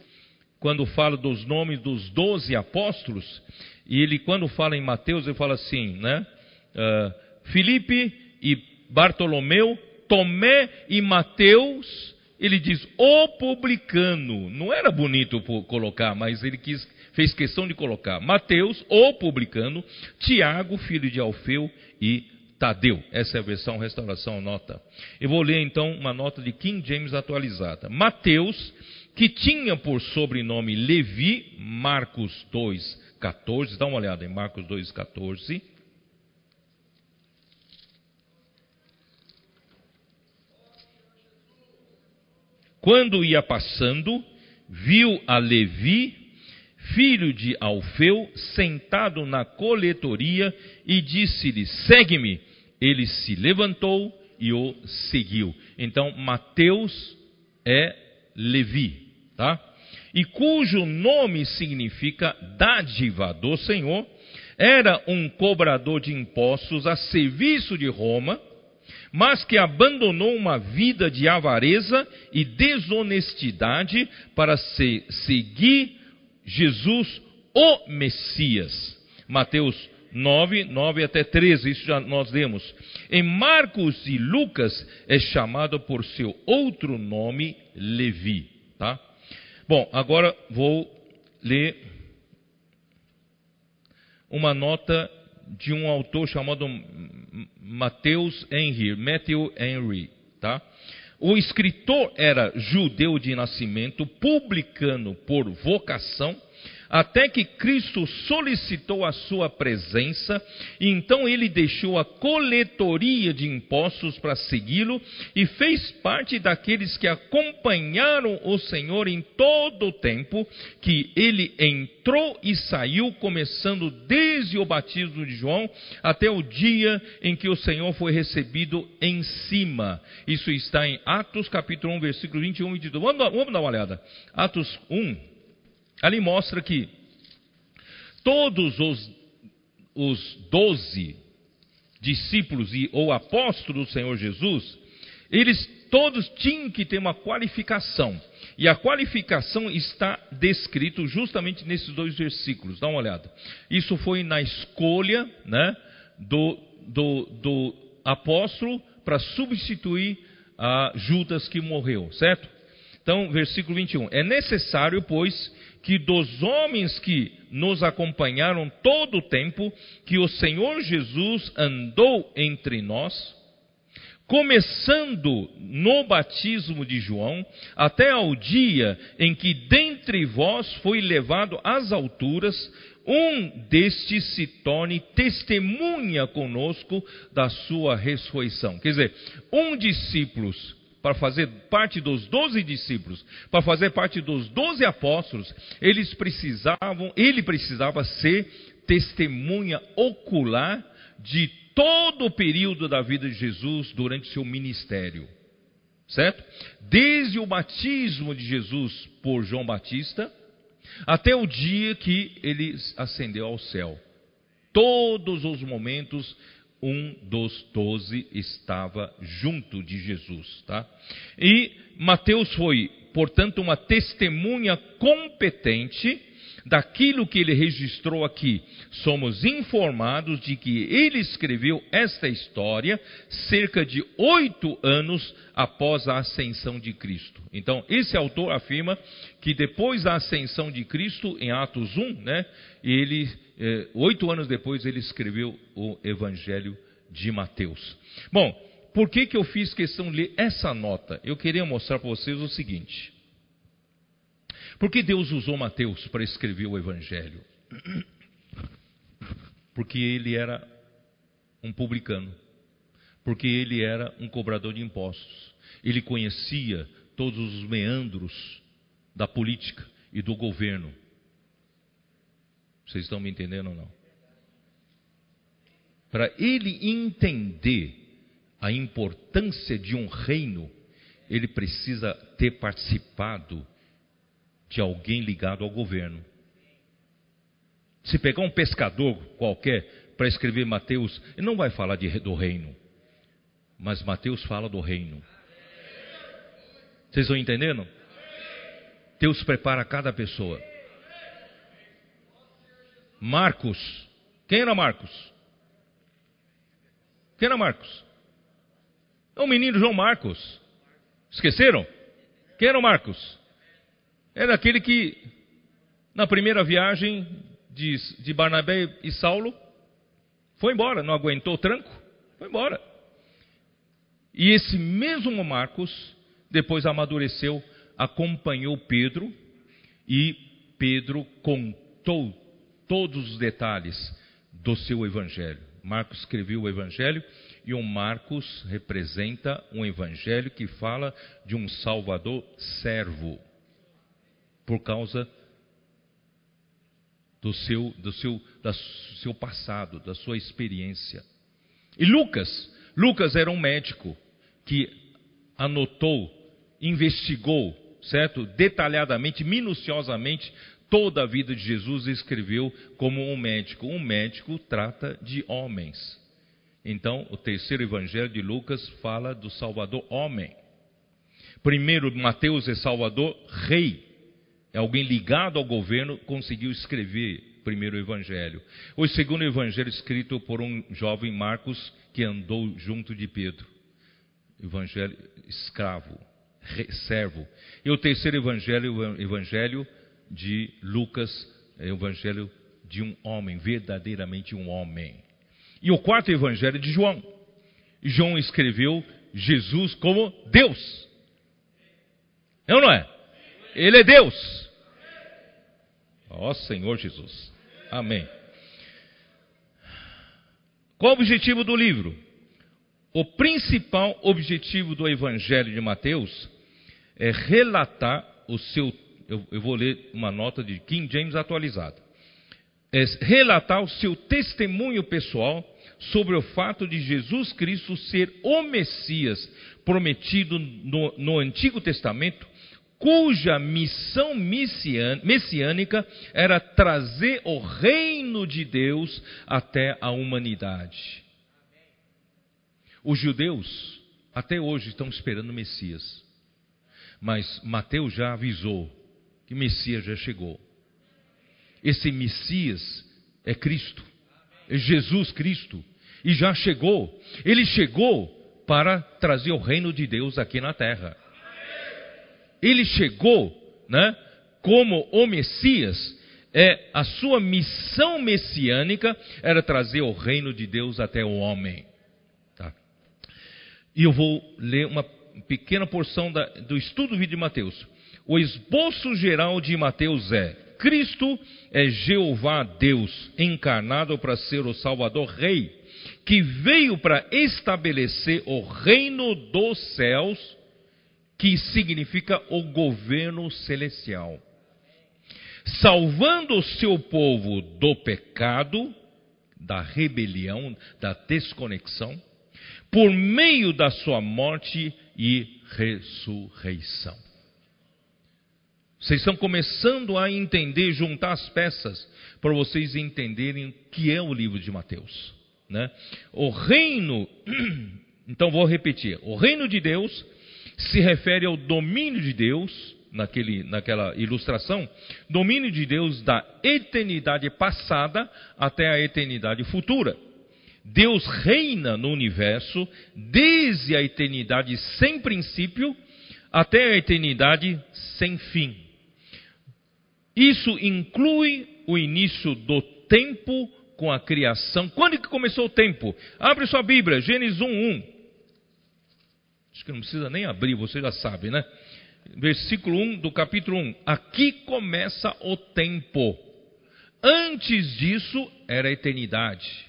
quando fala dos nomes dos doze apóstolos, e ele, quando fala em Mateus, ele fala assim, né? Uh, Filipe e Bartolomeu, Tomé e Mateus, ele diz o publicano. Não era bonito colocar, mas ele quis fez questão de colocar Mateus, o publicano, Tiago, filho de Alfeu e Tadeu. Essa é a versão restauração nota. Eu vou ler então uma nota de King James atualizada. Mateus, que tinha por sobrenome Levi, Marcos 2, 14. Dá uma olhada em Marcos 2, 14. Quando ia passando, viu a Levi, filho de Alfeu, sentado na coletoria, e disse-lhe: Segue-me. Ele se levantou e o seguiu. Então, Mateus é Levi, tá? E cujo nome significa dádiva do Senhor, era um cobrador de impostos a serviço de Roma, mas que abandonou uma vida de avareza e desonestidade para se seguir Jesus, o Messias. Mateus 9, 9 até 13, isso já nós lemos. Em Marcos e Lucas é chamado por seu outro nome, Levi. Tá? Bom, agora vou ler uma nota de um autor chamado Mateus Henry, Matthew Henry, tá? O escritor era judeu de nascimento, publicano por vocação, até que Cristo solicitou a sua presença, e então ele deixou a coletoria de impostos para segui-lo e fez parte daqueles que acompanharam o Senhor em todo o tempo que ele entrou e saiu, começando desde o batismo de João até o dia em que o Senhor foi recebido em cima. Isso está em Atos capítulo 1, versículo 21 e 22. Vamos, dar uma olhada. Atos 1, Ali mostra que todos os, os doze discípulos e, ou apóstolos do Senhor Jesus, eles todos tinham que ter uma qualificação. E a qualificação está descrito justamente nesses dois versículos. Dá uma olhada. Isso foi na escolha né, do, do, do apóstolo para substituir a Judas que morreu, certo? Então, versículo 21. É necessário, pois, que dos homens que nos acompanharam todo o tempo que o Senhor Jesus andou entre nós, começando no batismo de João, até ao dia em que dentre vós foi levado às alturas, um destes se torne testemunha conosco da sua ressurreição. Quer dizer, um discípulo para fazer parte dos doze discípulos, para fazer parte dos doze apóstolos, eles precisavam, ele precisava ser testemunha ocular de todo o período da vida de Jesus durante seu ministério. Certo? Desde o batismo de Jesus por João Batista até o dia que ele ascendeu ao céu. Todos os momentos um dos doze estava junto de Jesus, tá? E Mateus foi, portanto, uma testemunha competente daquilo que ele registrou aqui. Somos informados de que ele escreveu esta história cerca de oito anos após a ascensão de Cristo. Então, esse autor afirma que depois da ascensão de Cristo, em Atos 1, né, ele é, oito anos depois ele escreveu o Evangelho de Mateus. Bom, por que, que eu fiz questão de ler essa nota? Eu queria mostrar para vocês o seguinte. Por que Deus usou Mateus para escrever o Evangelho? Porque ele era um publicano. Porque ele era um cobrador de impostos. Ele conhecia todos os meandros da política e do governo. Vocês estão me entendendo ou não? Para ele entender a importância de um reino, ele precisa ter participado de alguém ligado ao governo. Se pegar um pescador qualquer para escrever Mateus, ele não vai falar de, do reino, mas Mateus fala do reino. Vocês estão entendendo? Deus prepara cada pessoa. Marcos. Quem era Marcos? Quem era Marcos? É o menino João Marcos. Esqueceram? Quem era o Marcos? Era aquele que, na primeira viagem de, de Barnabé e Saulo, foi embora, não aguentou o tranco, foi embora. E esse mesmo Marcos, depois amadureceu, acompanhou Pedro, e Pedro contou todos os detalhes do seu evangelho. Marcos escreveu o evangelho e o Marcos representa um evangelho que fala de um Salvador servo, por causa do seu, do seu, do seu passado, da sua experiência. E Lucas, Lucas era um médico que anotou, investigou, certo? Detalhadamente, minuciosamente toda a vida de Jesus escreveu como um médico. Um médico trata de homens. Então, o terceiro evangelho de Lucas fala do Salvador homem. Primeiro, Mateus é Salvador rei. É alguém ligado ao governo, conseguiu escrever primeiro evangelho. O segundo evangelho escrito por um jovem Marcos que andou junto de Pedro. Evangelho escravo, servo. E o terceiro evangelho, evangelho de Lucas, é o evangelho de um homem, verdadeiramente um homem. E o quarto evangelho de João. João escreveu Jesus como Deus. É ou não é? Ele é Deus. Ó Senhor Jesus. Amém. Qual o objetivo do livro? O principal objetivo do Evangelho de Mateus é relatar o seu. Eu, eu vou ler uma nota de King James atualizada. É relatar o seu testemunho pessoal sobre o fato de Jesus Cristo ser o Messias prometido no, no Antigo Testamento, cuja missão messiânica era trazer o reino de Deus até a humanidade. Os judeus até hoje estão esperando o Messias, mas Mateus já avisou que o Messias já chegou. Esse Messias é Cristo, é Jesus Cristo, e já chegou. Ele chegou para trazer o reino de Deus aqui na terra. Ele chegou, né, como o Messias, é a sua missão messiânica era trazer o reino de Deus até o homem. Tá? E eu vou ler uma pequena porção da, do estudo do vídeo de Mateus. O esboço geral de Mateus é: Cristo é Jeová Deus, encarnado para ser o Salvador Rei, que veio para estabelecer o reino dos céus, que significa o governo celestial, salvando o seu povo do pecado, da rebelião, da desconexão, por meio da sua morte e ressurreição. Vocês estão começando a entender, juntar as peças, para vocês entenderem o que é o livro de Mateus. Né? O reino, então vou repetir: o reino de Deus se refere ao domínio de Deus, naquele, naquela ilustração, domínio de Deus da eternidade passada até a eternidade futura. Deus reina no universo desde a eternidade sem princípio até a eternidade sem fim. Isso inclui o início do tempo com a criação. Quando que começou o tempo? Abre sua Bíblia, Gênesis 1, 1. Acho que não precisa nem abrir, você já sabe, né? Versículo 1 do capítulo 1. Aqui começa o tempo. Antes disso era a eternidade.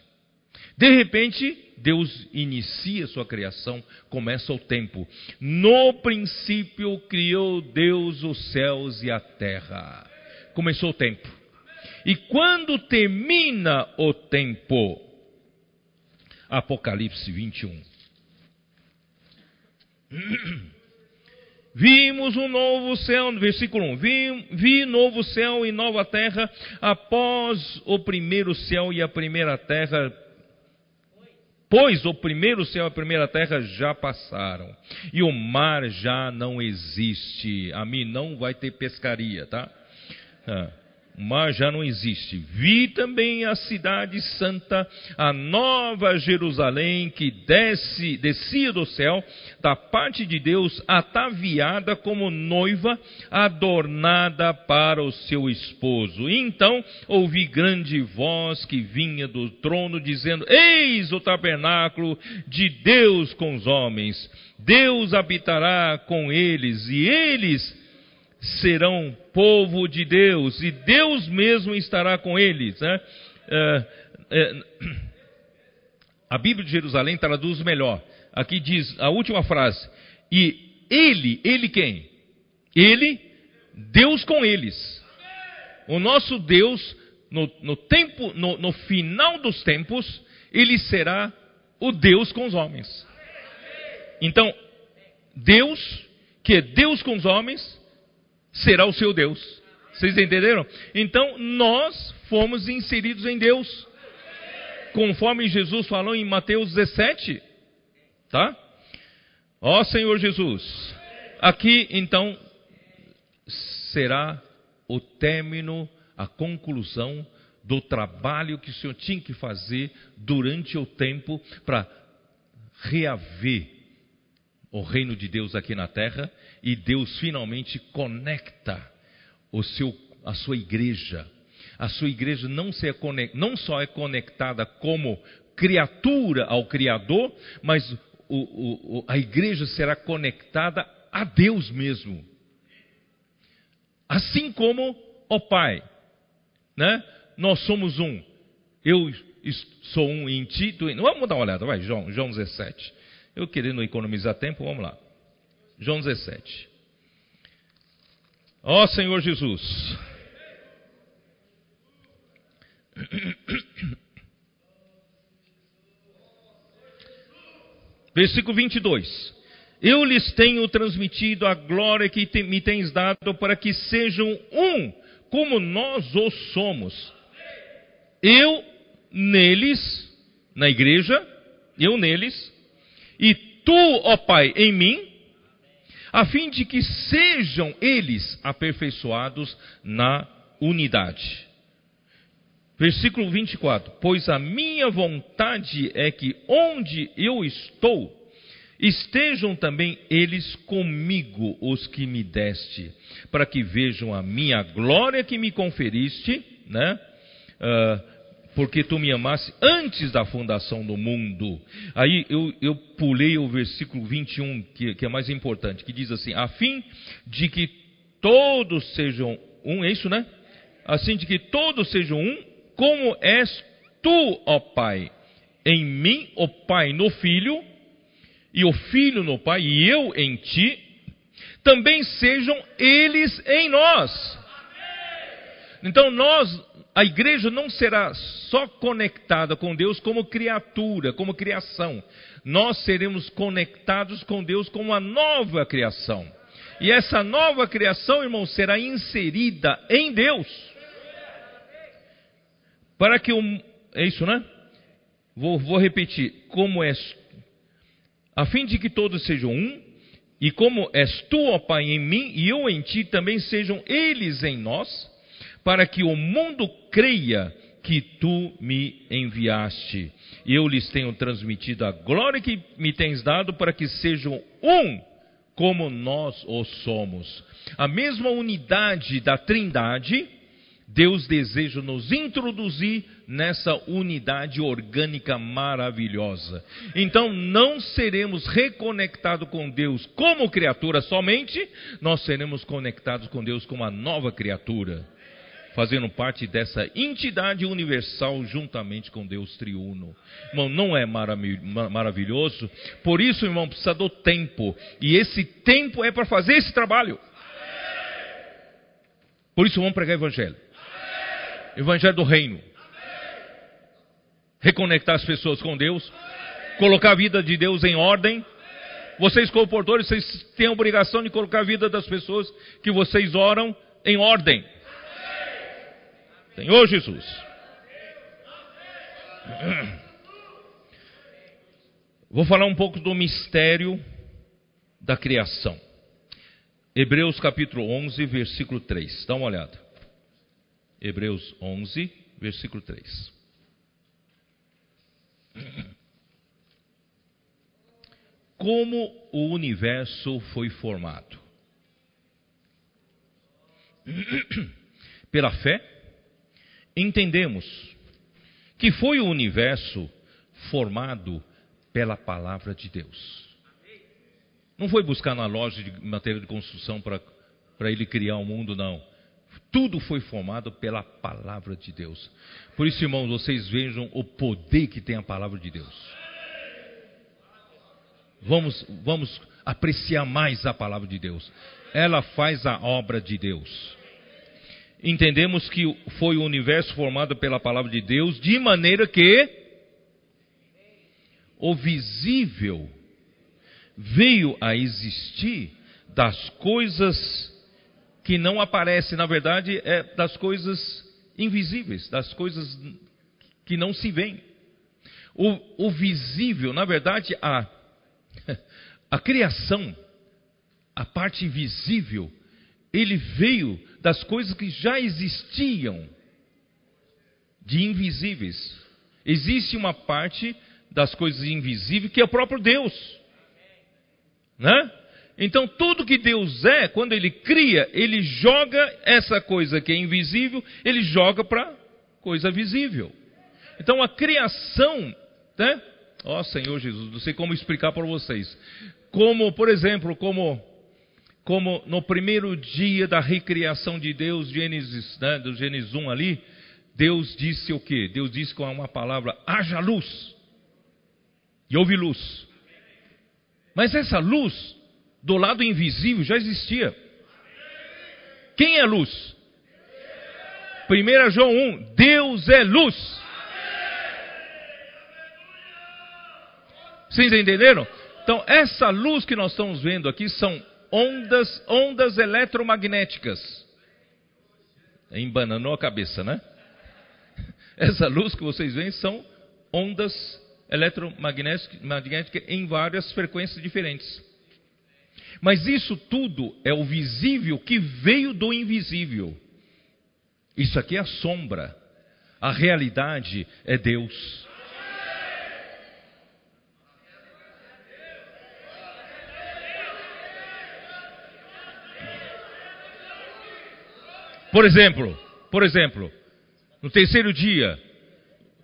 De repente, Deus inicia sua criação, começa o tempo. No princípio criou Deus os céus e a terra começou o tempo. E quando termina o tempo? Apocalipse 21. Vimos um novo céu, versículo 1. Vi, vi novo céu e nova terra após o primeiro céu e a primeira terra Pois o primeiro céu e a primeira terra já passaram, e o mar já não existe. A mim não vai ter pescaria, tá? Ah, o mar já não existe. Vi também a cidade santa, a nova Jerusalém, que desce, descia do céu, da parte de Deus, ataviada como noiva, adornada para o seu esposo. Então ouvi grande voz que vinha do trono, dizendo: Eis o tabernáculo de Deus com os homens. Deus habitará com eles, e eles serão povo de Deus e Deus mesmo estará com eles. Né? É, é, a Bíblia de Jerusalém traduz melhor. Aqui diz a última frase: E ele, ele quem? Ele, Deus com eles. O nosso Deus, no, no tempo, no, no final dos tempos, ele será o Deus com os homens. Então, Deus, que é Deus com os homens, será o seu Deus. Vocês entenderam? Então, nós fomos inseridos em Deus. Conforme Jesus falou em Mateus 17. Tá? Ó Senhor Jesus. Aqui, então, será o término, a conclusão do trabalho que o Senhor tinha que fazer durante o tempo para reaver o reino de Deus aqui na terra e Deus finalmente conecta o seu, a sua igreja. A sua igreja não, se é não só é conectada como criatura ao Criador, mas o, o, a igreja será conectada a Deus mesmo. Assim como o Pai né? Nós somos um. Eu sou um em ti. Tu... Vamos dar uma olhada, vai, João, João 17. Eu querendo economizar tempo, vamos lá. João 17. Ó Senhor Jesus. Versículo 22. Eu lhes tenho transmitido a glória que me tens dado para que sejam um, como nós o somos. Eu neles, na igreja, eu neles, e tu, ó Pai, em mim, a fim de que sejam eles aperfeiçoados na unidade. Versículo 24: Pois a minha vontade é que onde eu estou, estejam também eles comigo, os que me deste, para que vejam a minha glória que me conferiste, né? Uh, porque tu me amaste antes da fundação do mundo. Aí eu, eu pulei o versículo 21, que, que é mais importante, que diz assim: a fim de que todos sejam um, é isso, né? Assim de que todos sejam um, como és tu, ó Pai, em mim, ó Pai, no Filho, e o Filho no Pai, e eu em ti, também sejam eles em nós. Então nós, a igreja não será só conectada com Deus como criatura, como criação. Nós seremos conectados com Deus como uma nova criação. E essa nova criação, irmão, será inserida em Deus. Para que o. É isso, né? Vou, vou repetir. Como és a fim de que todos sejam um, e como és tu, ó Pai, em mim e eu em ti, também sejam eles em nós, para que o mundo creia que tu me enviaste. Eu lhes tenho transmitido a glória que me tens dado, para que sejam um, como nós o somos. A mesma unidade da Trindade Deus deseja nos introduzir nessa unidade orgânica maravilhosa. Então, não seremos reconectados com Deus como criatura somente, nós seremos conectados com Deus como uma nova criatura, fazendo parte dessa entidade universal juntamente com Deus triuno. Irmão, não é maravilhoso? Por isso, irmão, precisa do tempo, e esse tempo é para fazer esse trabalho. Por isso, vamos pregar Evangelho. Evangelho do Reino. Reconectar as pessoas com Deus. Colocar a vida de Deus em ordem. Vocês, comportores, vocês têm a obrigação de colocar a vida das pessoas que vocês oram em ordem. Senhor Jesus. Vou falar um pouco do mistério da criação. Hebreus capítulo 11, versículo 3. Dá uma olhada. Hebreus 11, versículo 3. Como o universo foi formado? Pela fé, entendemos que foi o universo formado pela palavra de Deus. Não foi buscar na loja de matéria de construção para ele criar o um mundo, não tudo foi formado pela palavra de Deus. Por isso, irmãos, vocês vejam o poder que tem a palavra de Deus. Vamos, vamos apreciar mais a palavra de Deus. Ela faz a obra de Deus. Entendemos que foi o universo formado pela palavra de Deus, de maneira que o visível veio a existir das coisas que não aparece, na verdade, é das coisas invisíveis, das coisas que não se veem. O, o visível, na verdade, a, a criação, a parte visível, ele veio das coisas que já existiam, de invisíveis. Existe uma parte das coisas invisíveis que é o próprio Deus. Né? Então, tudo que Deus é, quando Ele cria, Ele joga essa coisa que é invisível, Ele joga para coisa visível. Então, a criação, né? Ó oh, Senhor Jesus, não sei como explicar para vocês. Como, por exemplo, como, como no primeiro dia da recriação de Deus, Gênesis, né, do Gênesis 1 ali, Deus disse o quê? Deus disse com uma palavra: haja luz. E houve luz. Mas essa luz, do lado invisível, já existia. Quem é luz? 1 João 1: Deus é luz. Vocês entenderam? Então, essa luz que nós estamos vendo aqui são ondas, ondas eletromagnéticas. Embananou a cabeça, né? Essa luz que vocês veem são ondas eletromagnéticas em várias frequências diferentes. Mas isso tudo é o visível que veio do invisível. Isso aqui é a sombra. A realidade é Deus. Por exemplo, por exemplo, no terceiro dia,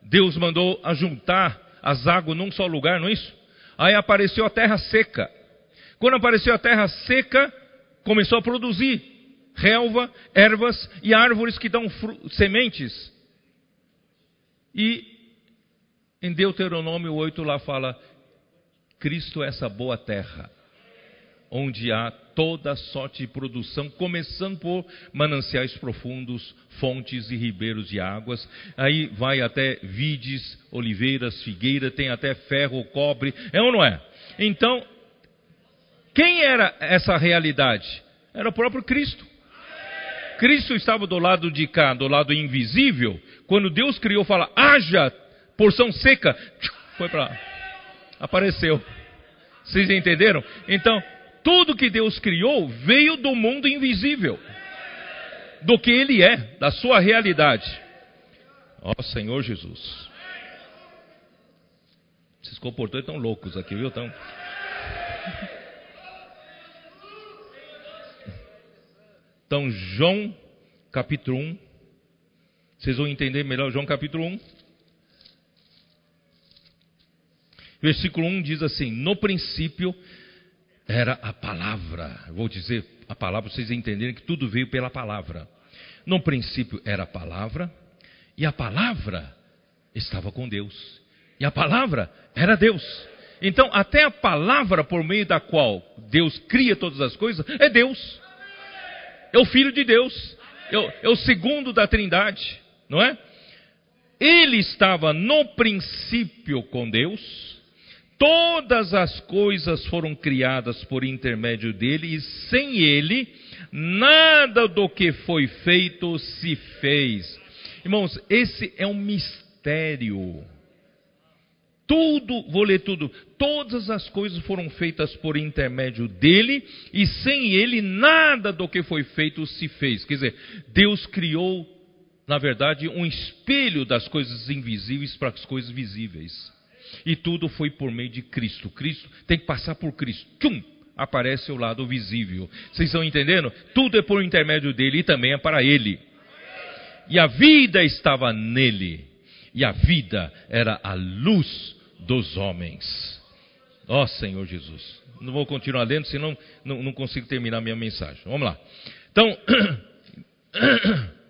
Deus mandou ajuntar as águas num só lugar, não é isso? Aí apareceu a terra seca. Quando apareceu a terra seca, começou a produzir relva, ervas e árvores que dão sementes. E em Deuteronômio 8 lá fala: Cristo é essa boa terra onde há toda sorte de produção, começando por mananciais profundos, fontes e ribeiros de águas. Aí vai até vides, oliveiras, figueira, tem até ferro, cobre. É ou não é? Então, quem era essa realidade? Era o próprio Cristo. Cristo estava do lado de cá, do lado invisível. Quando Deus criou, fala: haja porção seca, foi para lá. Apareceu. Vocês entenderam? Então, tudo que Deus criou veio do mundo invisível, do que Ele é, da sua realidade. Ó Senhor Jesus. Esses comportores estão loucos aqui, viu? Tão... Então, João capítulo 1. Vocês vão entender melhor João capítulo 1. Versículo 1 diz assim: No princípio era a palavra. vou dizer a palavra vocês entenderem que tudo veio pela palavra. No princípio era a palavra, e a palavra estava com Deus. E a palavra era Deus. Então, até a palavra por meio da qual Deus cria todas as coisas é Deus. É o Filho de Deus. É o, é o segundo da Trindade, não é? Ele estava no princípio com Deus Todas as coisas foram criadas por intermédio dele, e sem ele, nada do que foi feito se fez. Irmãos, esse é um mistério. Tudo, vou ler tudo. Todas as coisas foram feitas por intermédio dele, e sem ele, nada do que foi feito se fez. Quer dizer, Deus criou, na verdade, um espelho das coisas invisíveis para as coisas visíveis. E tudo foi por meio de Cristo. Cristo tem que passar por Cristo. Tchum! Aparece o lado visível. Vocês estão entendendo? Tudo é por intermédio dele e também é para ele. E a vida estava nele. E a vida era a luz dos homens. Ó oh, Senhor Jesus. Não vou continuar lendo, senão não, não consigo terminar minha mensagem. Vamos lá. Então.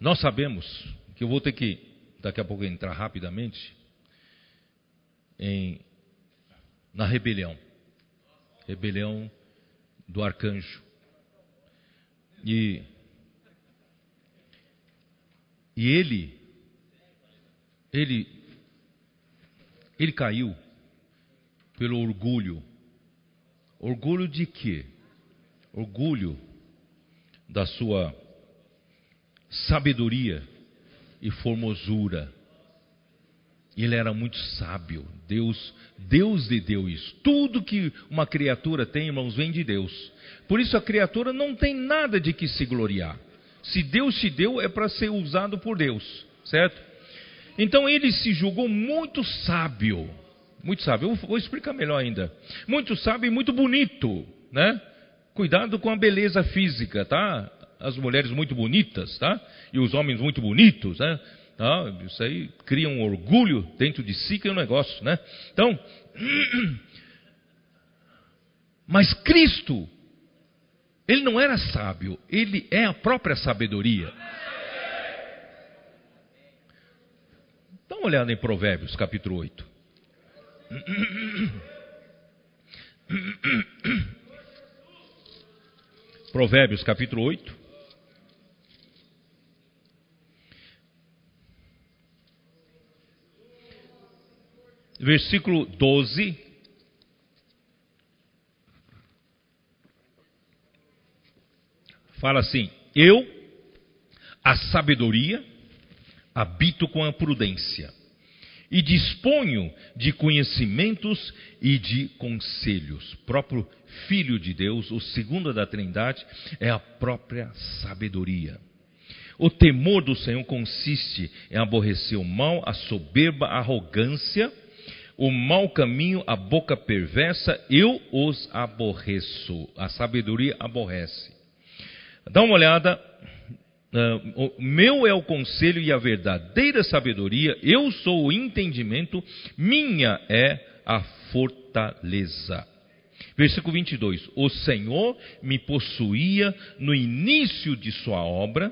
Nós sabemos que eu vou ter que, daqui a pouco, entrar rapidamente em, na rebelião rebelião do arcanjo. E, e ele, ele, ele caiu pelo orgulho. Orgulho de quê? Orgulho da sua sabedoria e formosura. Ele era muito sábio. Deus, Deus lhe deu isso. Tudo que uma criatura tem, irmãos, vem de Deus. Por isso a criatura não tem nada de que se gloriar. Se Deus te deu, é para ser usado por Deus, certo? Então ele se julgou muito sábio. Muito sábio. Eu vou explicar melhor ainda. Muito sábio e muito bonito, né? Cuidado com a beleza física, tá? As mulheres muito bonitas, tá? E os homens muito bonitos, né? Tá? Isso aí cria um orgulho dentro de si que é um negócio, né? Então, Mas Cristo, ele não era sábio, ele é a própria sabedoria. Dá uma olhada em Provérbios, capítulo 8. Provérbios, capítulo 8. Versículo 12. Fala assim: Eu, a sabedoria, habito com a prudência e disponho de conhecimentos e de conselhos. O próprio Filho de Deus, o segundo da Trindade, é a própria sabedoria. O temor do Senhor consiste em aborrecer o mal, a soberba, a arrogância, o mau caminho, a boca perversa, eu os aborreço. A sabedoria aborrece. Dá uma olhada Uh, meu é o conselho e a verdadeira sabedoria, eu sou o entendimento, minha é a fortaleza. Versículo 22: O Senhor me possuía no início de sua obra,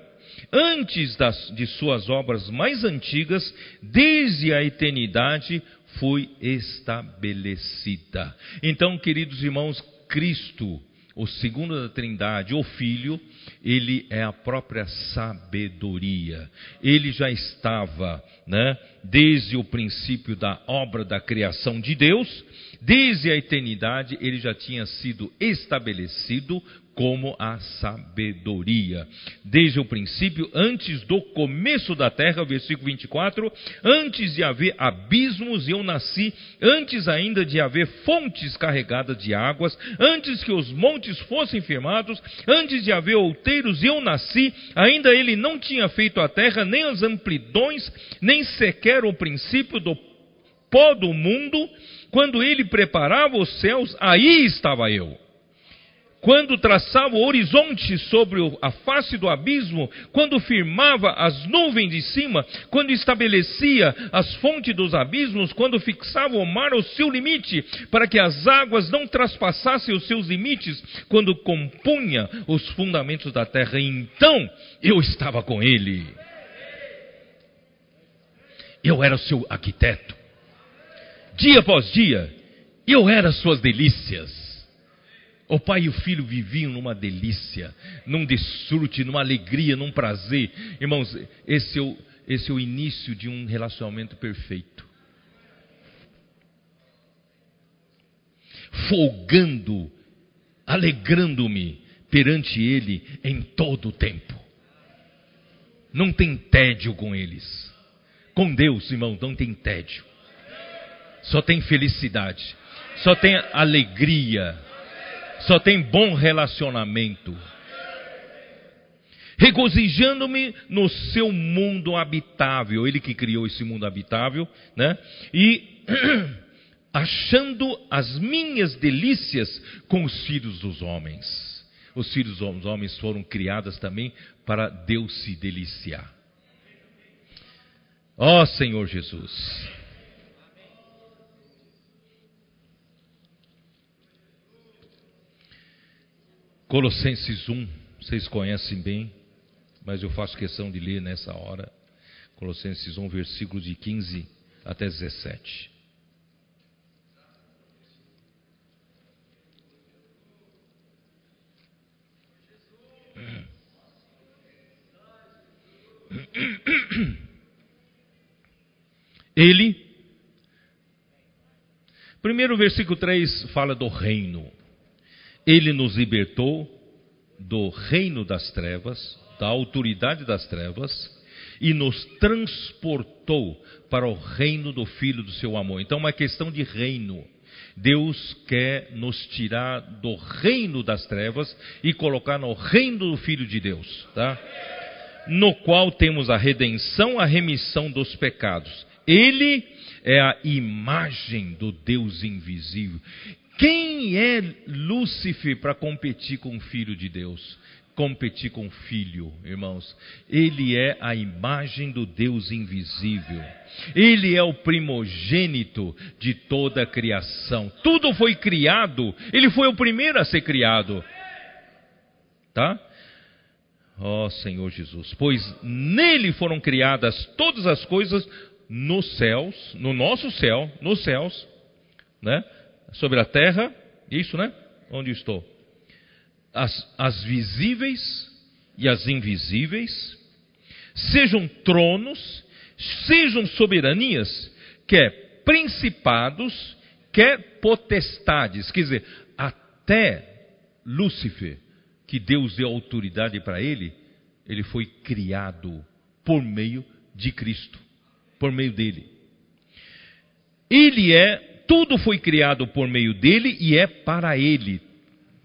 antes das, de suas obras mais antigas, desde a eternidade foi estabelecida. Então, queridos irmãos, Cristo, o segundo da Trindade, o Filho, ele é a própria sabedoria. Ele já estava, né, desde o princípio da obra da criação de Deus, desde a eternidade, ele já tinha sido estabelecido como a sabedoria. Desde o princípio, antes do começo da terra, versículo 24, antes de haver abismos, eu nasci, antes ainda de haver fontes carregadas de águas, antes que os montes fossem firmados, antes de haver outeiros, eu nasci, ainda ele não tinha feito a terra, nem as amplidões, nem sequer o princípio do pó do mundo, quando ele preparava os céus, aí estava eu quando traçava o horizonte sobre a face do abismo, quando firmava as nuvens de cima, quando estabelecia as fontes dos abismos, quando fixava o mar ao seu limite, para que as águas não traspassassem os seus limites, quando compunha os fundamentos da terra, então eu estava com ele. Eu era o seu arquiteto. Dia após dia, eu era suas delícias. O pai e o filho viviam numa delícia, num desfrute, numa alegria, num prazer. Irmãos, esse é o, esse é o início de um relacionamento perfeito. Folgando, alegrando-me perante Ele em todo o tempo. Não tem tédio com eles. Com Deus, irmão, não tem tédio. Só tem felicidade. Só tem alegria só tem bom relacionamento. Regozijando-me no seu mundo habitável, ele que criou esse mundo habitável, né? E achando as minhas delícias com os filhos dos homens. Os filhos dos homens foram criados também para Deus se deliciar. Ó oh, Senhor Jesus. Colossenses 1, vocês conhecem bem, mas eu faço questão de ler nessa hora. Colossenses 1, versículos de 15 até 17. Ele, primeiro versículo 3 fala do reino. Ele nos libertou do reino das trevas, da autoridade das trevas, e nos transportou para o reino do Filho do seu amor. Então, é uma questão de reino. Deus quer nos tirar do reino das trevas e colocar no reino do Filho de Deus, tá? No qual temos a redenção, a remissão dos pecados. Ele é a imagem do Deus invisível. Quem é Lúcifer para competir com o Filho de Deus? competir com o filho, irmãos. Ele é a imagem do Deus invisível. Ele é o primogênito de toda a criação. Tudo foi criado, ele foi o primeiro a ser criado. Tá? Ó oh, Senhor Jesus, pois nele foram criadas todas as coisas nos céus, no nosso céu, nos céus, né? Sobre a terra, isso, né? Onde estou? As, as visíveis e as invisíveis, sejam tronos, sejam soberanias, quer principados, quer potestades, quer dizer, até Lúcifer, que Deus deu autoridade para ele, ele foi criado por meio de Cristo, por meio dele. Ele é, tudo foi criado por meio dele e é para ele.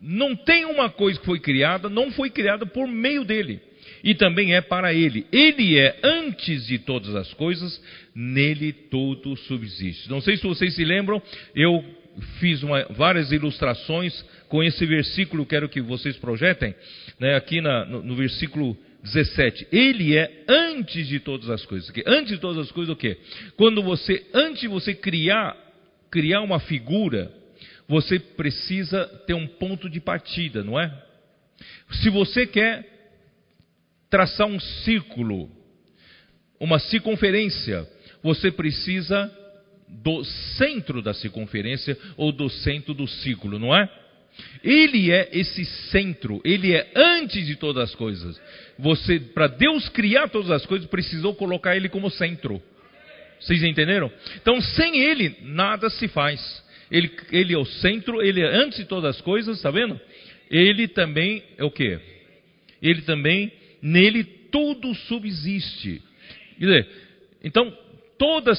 Não tem uma coisa que foi criada, não foi criada por meio dele. E também é para ele. Ele é antes de todas as coisas, nele tudo subsiste. Não sei se vocês se lembram, eu fiz uma, várias ilustrações com esse versículo, quero que vocês projetem, né, aqui na, no, no, versículo 17. Ele é antes de todas as coisas. Antes de todas as coisas o quê? Quando você, antes de você criar, criar uma figura, você precisa ter um ponto de partida, não é? Se você quer traçar um círculo, uma circunferência, você precisa do centro da circunferência ou do centro do círculo, não é? Ele é esse centro, ele é antes de todas as coisas. Você, para Deus criar todas as coisas, precisou colocar ele como centro. Vocês entenderam? Então, sem ele, nada se faz. Ele, ele é o centro, ele é antes de todas as coisas, está vendo? Ele também é o que? Ele também, nele tudo subsiste. Então, toda,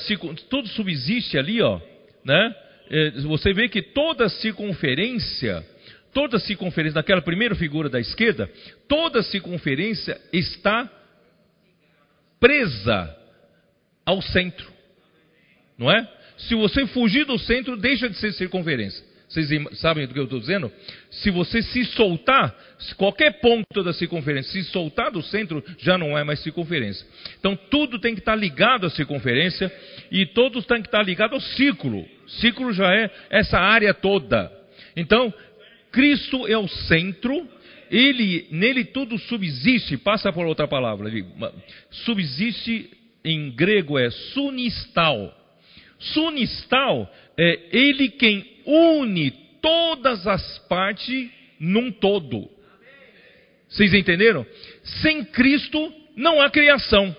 tudo subsiste ali, ó, né? É, você vê que toda circunferência, toda circunferência, naquela primeira figura da esquerda, toda circunferência está presa ao centro, não é? Se você fugir do centro, deixa de ser circunferência. Vocês sabem do que eu estou dizendo? Se você se soltar, qualquer ponto da circunferência, se soltar do centro, já não é mais circunferência. Então tudo tem que estar ligado à circunferência e todos tem que estar ligado ao círculo. Círculo já é essa área toda. Então, Cristo é o centro, ele, nele tudo subsiste, passa por outra palavra, subsiste em grego é sunistal. Sunistal é ele quem une todas as partes num todo. Vocês entenderam? Sem Cristo não há criação.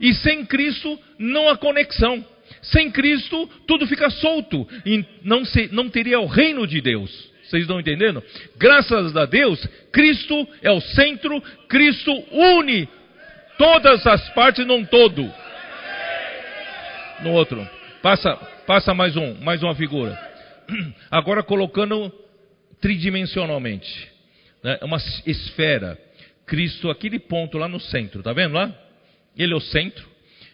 E sem Cristo não há conexão. Sem Cristo tudo fica solto e não, se, não teria o reino de Deus. Vocês estão entendendo? Graças a Deus, Cristo é o centro, Cristo une todas as partes num todo. No outro. Passa, passa mais um, mais uma figura. Agora colocando tridimensionalmente. Né? Uma esfera. Cristo, aquele ponto lá no centro, tá vendo lá? Ele é o centro.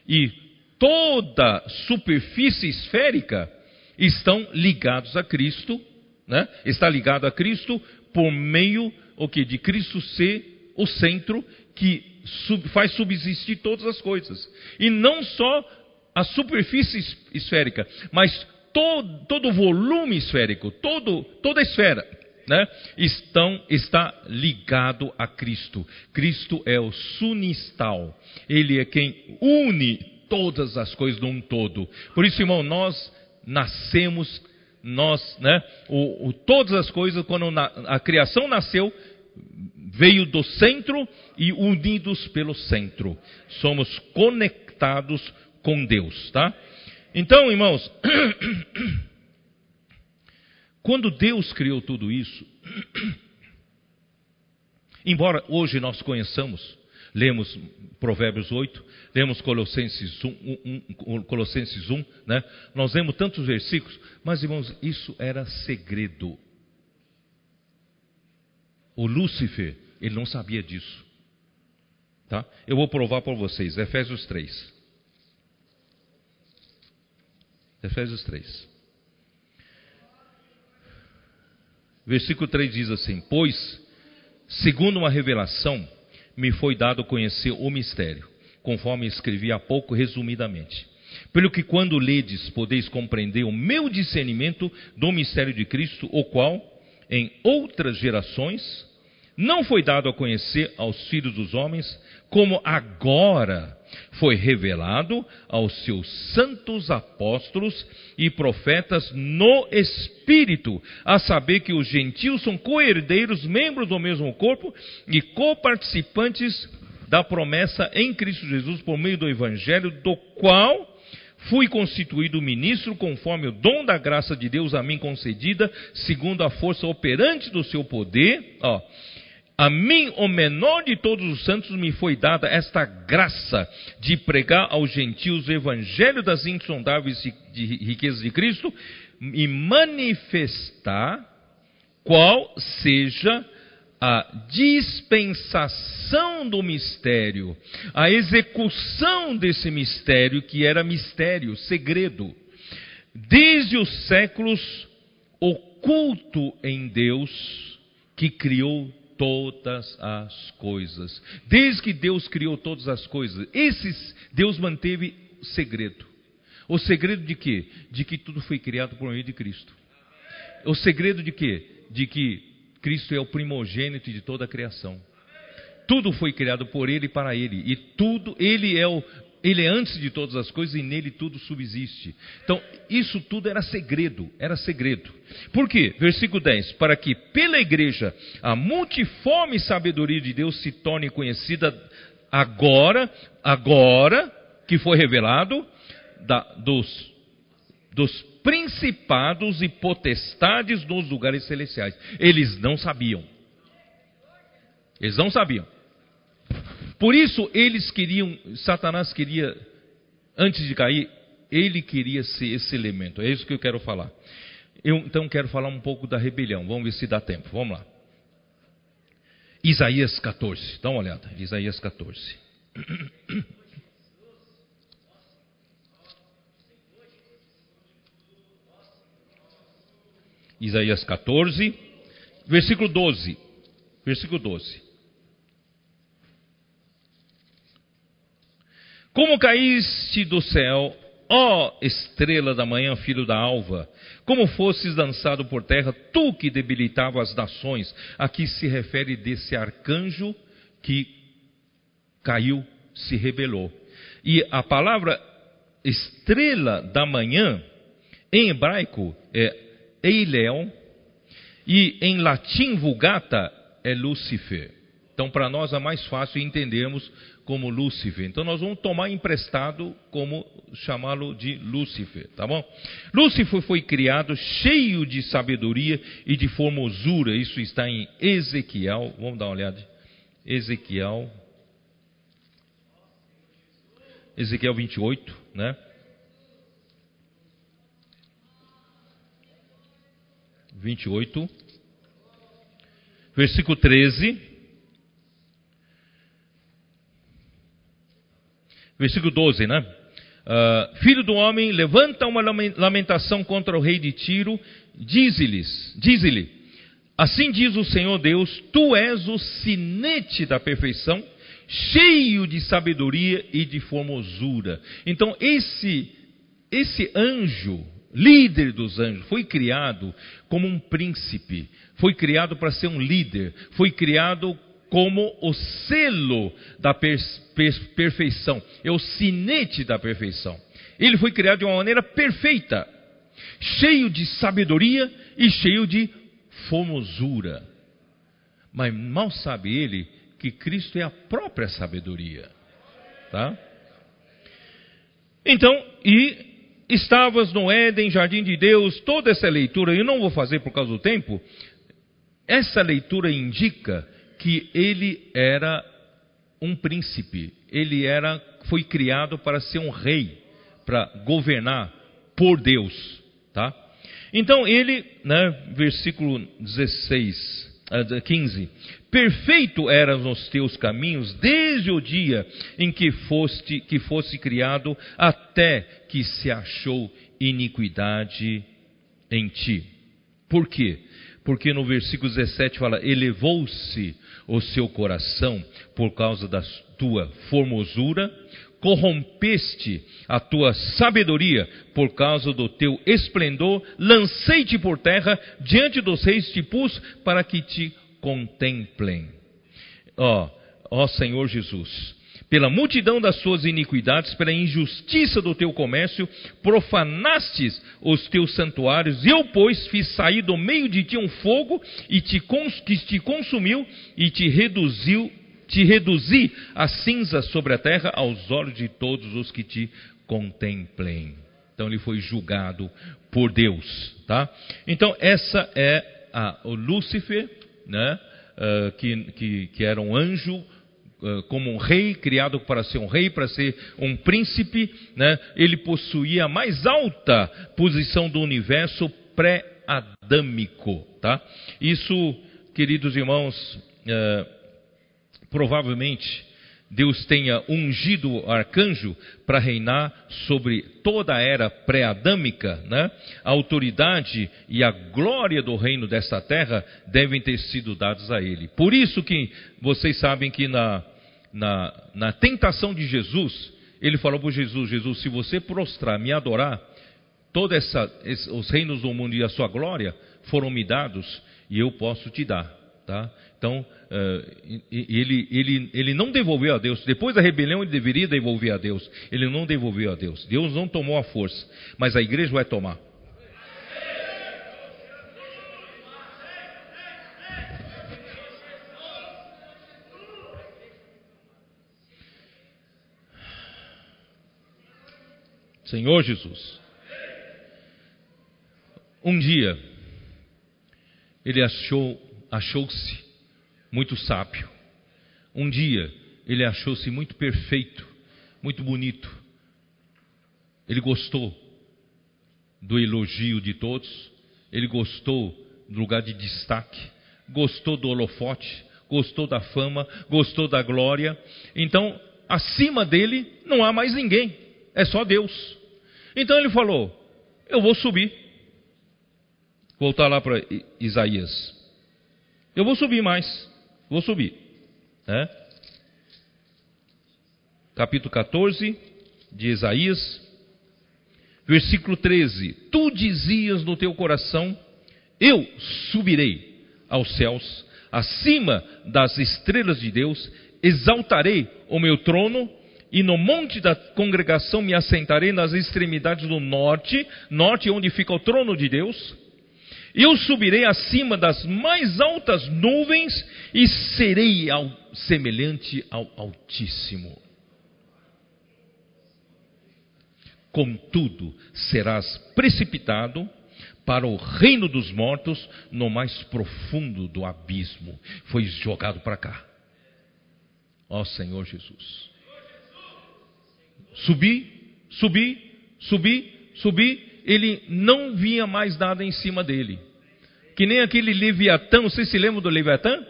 E toda superfície esférica estão ligados a Cristo, né? Está ligado a Cristo por meio o que de Cristo ser o centro que sub, faz subsistir todas as coisas. E não só a superfície esférica, mas todo, o volume esférico, todo, toda a esfera, né, estão, está ligado a Cristo. Cristo é o sunistal. Ele é quem une todas as coisas num todo. Por isso, irmão, nós nascemos, nós, né, o, o, todas as coisas, quando na, a criação nasceu, veio do centro e unidos pelo centro. Somos conectados com Deus, tá? Então, irmãos, quando Deus criou tudo isso, embora hoje nós conheçamos, lemos Provérbios 8, lemos Colossenses 1, 1, 1, Colossenses 1 né? nós lemos tantos versículos, mas irmãos, isso era segredo. O Lúcifer, ele não sabia disso. Tá? Eu vou provar para vocês, Efésios 3. Efésios 3. Versículo 3 diz assim: Pois segundo uma revelação, me foi dado conhecer o mistério, conforme escrevi há pouco resumidamente. Pelo que quando ledes, podeis compreender o meu discernimento do mistério de Cristo, o qual, em outras gerações, não foi dado a conhecer aos filhos dos homens, como agora foi revelado aos seus santos apóstolos e profetas no Espírito, a saber que os gentios são co-herdeiros, membros do mesmo corpo e coparticipantes da promessa em Cristo Jesus por meio do Evangelho, do qual fui constituído ministro conforme o dom da graça de Deus a mim concedida, segundo a força operante do seu poder. Ó, a mim, o menor de todos os santos, me foi dada esta graça de pregar aos gentios o evangelho das insondáveis riquezas de Cristo e manifestar qual seja a dispensação do mistério, a execução desse mistério que era mistério, segredo, desde os séculos oculto em Deus que criou todas as coisas. Desde que Deus criou todas as coisas, esses Deus manteve segredo. O segredo de quê? De que tudo foi criado por meio de Cristo. O segredo de quê? De que Cristo é o primogênito de toda a criação. Tudo foi criado por ele e para ele, e tudo, ele é o ele é antes de todas as coisas e nele tudo subsiste. Então, isso tudo era segredo, era segredo. Por quê? Versículo 10: Para que pela igreja a multiforme sabedoria de Deus se torne conhecida agora, agora que foi revelado da, dos, dos principados e potestades nos lugares celestiais. Eles não sabiam. Eles não sabiam. Por isso eles queriam, Satanás queria, antes de cair, ele queria ser esse elemento. É isso que eu quero falar. Eu então quero falar um pouco da rebelião. Vamos ver se dá tempo. Vamos lá. Isaías 14. Dá uma olhada. Isaías 14. Isaías 14, versículo 12. Versículo 12. Como caíste do céu, ó estrela da manhã, filho da alva, como fosses dançado por terra, tu que debilitava as nações. Aqui se refere desse arcanjo que caiu, se rebelou. E a palavra estrela da manhã, em hebraico, é Eileon, e em latim vulgata é Lúcifer. Então, para nós é mais fácil entendermos como Lúcifer. Então nós vamos tomar emprestado como chamá-lo de Lúcifer, tá bom? Lúcifer foi criado cheio de sabedoria e de formosura. Isso está em Ezequiel. Vamos dar uma olhada. Ezequiel. Ezequiel 28, né? Vinte e oito, versículo 13. Versículo 12, né? Uh, Filho do homem, levanta uma lamentação contra o rei de Tiro, diz-lhes, diz-lhe, assim diz o Senhor Deus, tu és o sinete da perfeição, cheio de sabedoria e de formosura. Então esse esse anjo, líder dos anjos, foi criado como um príncipe, foi criado para ser um líder, foi criado como o selo da per per perfeição, é o sinete da perfeição. Ele foi criado de uma maneira perfeita, cheio de sabedoria e cheio de formosura. Mas mal sabe ele que Cristo é a própria sabedoria. Tá? Então, e estavas no Éden, jardim de Deus, toda essa leitura, eu não vou fazer por causa do tempo, essa leitura indica que ele era um príncipe, ele era foi criado para ser um rei, para governar por Deus, tá? Então ele, né, versículo 16, 15, ah, perfeito eram os teus caminhos desde o dia em que foste que fosse criado até que se achou iniquidade em ti. Por quê? Porque no versículo 17 fala: elevou-se o seu coração por causa da tua formosura, corrompeste a tua sabedoria por causa do teu esplendor, lancei-te por terra, diante dos reis te pus, para que te contemplem. Ó, ó Senhor Jesus, pela multidão das suas iniquidades, pela injustiça do teu comércio, profanastes os teus santuários. Eu, pois, fiz sair do meio de ti um fogo e te, que te consumiu e te reduziu, te reduzi a cinza sobre a terra aos olhos de todos os que te contemplem. Então ele foi julgado por Deus, tá? Então essa é a, o Lúcifer, né? Uh, que, que, que era um anjo como um rei, criado para ser um rei, para ser um príncipe, né? ele possuía a mais alta posição do universo pré-adâmico. Tá? Isso, queridos irmãos, é, provavelmente Deus tenha ungido o arcanjo para reinar sobre toda a era pré-adâmica, né? a autoridade e a glória do reino desta terra devem ter sido dados a ele. Por isso que vocês sabem que na, na, na tentação de Jesus, ele falou para Jesus: Jesus, se você prostrar, me adorar, todos os reinos do mundo e a sua glória foram me dados e eu posso te dar. Tá? Então, uh, ele, ele, ele não devolveu a Deus. Depois da rebelião, ele deveria devolver a Deus. Ele não devolveu a Deus. Deus não tomou a força, mas a igreja vai tomar. Senhor Jesus. Um dia, ele achou, achou-se muito sábio. Um dia, ele achou-se muito perfeito, muito bonito. Ele gostou do elogio de todos, ele gostou do lugar de destaque, gostou do holofote, gostou da fama, gostou da glória. Então, acima dele não há mais ninguém, é só Deus. Então ele falou: Eu vou subir. Voltar lá para Isaías. Eu vou subir mais. Vou subir. Né? Capítulo 14 de Isaías, versículo 13: Tu dizias no teu coração: Eu subirei aos céus, acima das estrelas de Deus, exaltarei o meu trono e no monte da congregação me assentarei nas extremidades do norte, norte onde fica o trono de Deus. Eu subirei acima das mais altas nuvens e serei ao, semelhante ao Altíssimo. Contudo, serás precipitado para o reino dos mortos no mais profundo do abismo. Foi jogado para cá. Ó Senhor Jesus. Subi, subi, subi, subi, ele não via mais nada em cima dele. Que nem aquele Leviatã, vocês se lembram do Leviatã?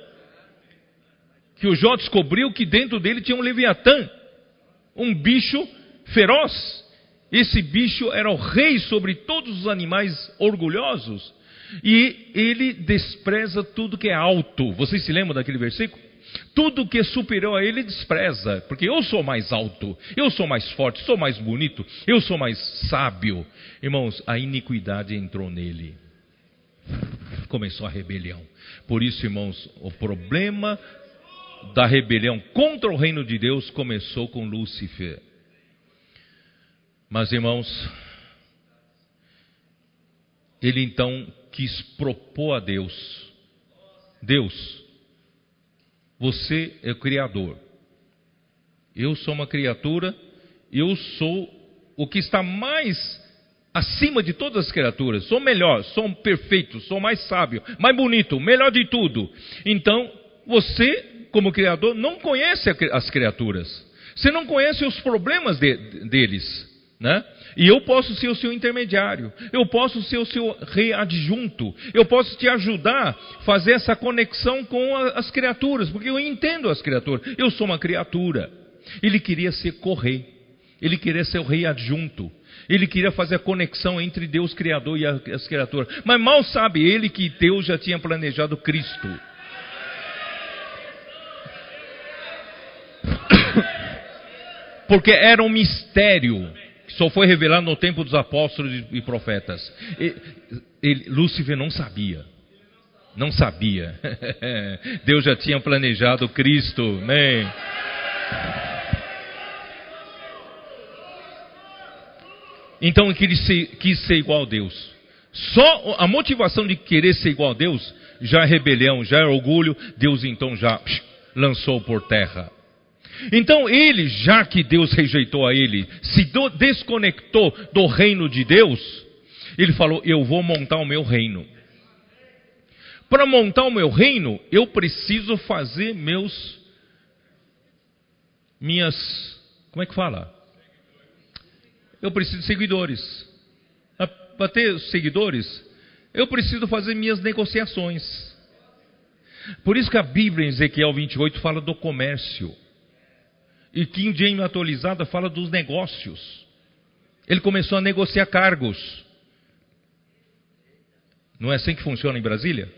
Que o Jó descobriu que dentro dele tinha um Leviatã, um bicho feroz. Esse bicho era o rei sobre todos os animais orgulhosos. E ele despreza tudo que é alto. Vocês se lembram daquele versículo? Tudo que é superior a ele despreza, porque eu sou mais alto, eu sou mais forte, sou mais bonito, eu sou mais sábio. Irmãos, a iniquidade entrou nele. Começou a rebelião. Por isso, irmãos, o problema da rebelião contra o reino de Deus começou com Lúcifer. Mas, irmãos, ele então quis propor a Deus: Deus, você é o Criador. Eu sou uma criatura, eu sou o que está mais acima de todas as criaturas. Sou melhor, sou perfeito, sou mais sábio, mais bonito, melhor de tudo. Então, você, como Criador, não conhece as criaturas. Você não conhece os problemas de, deles, né? E eu posso ser o seu intermediário, eu posso ser o seu rei adjunto, eu posso te ajudar a fazer essa conexão com as criaturas, porque eu entendo as criaturas, eu sou uma criatura. Ele queria ser correi, Ele queria ser o rei adjunto. Ele queria fazer a conexão entre Deus Criador e as criaturas. Mas mal sabe ele que Deus já tinha planejado Cristo. Porque era um mistério que só foi revelado no tempo dos apóstolos e profetas. Ele, Lúcifer não sabia. Não sabia. Deus já tinha planejado Cristo. Amém. Então ele quis ser igual a Deus. Só a motivação de querer ser igual a Deus já é rebelião, já é orgulho. Deus então já lançou por terra. Então ele, já que Deus rejeitou a ele, se desconectou do reino de Deus, ele falou: Eu vou montar o meu reino. Para montar o meu reino, eu preciso fazer meus minhas como é que fala? Eu preciso de seguidores. Para ter seguidores, eu preciso fazer minhas negociações. Por isso que a Bíblia em Ezequiel 28 fala do comércio. E King James atualizada fala dos negócios. Ele começou a negociar cargos. Não é assim que funciona em Brasília?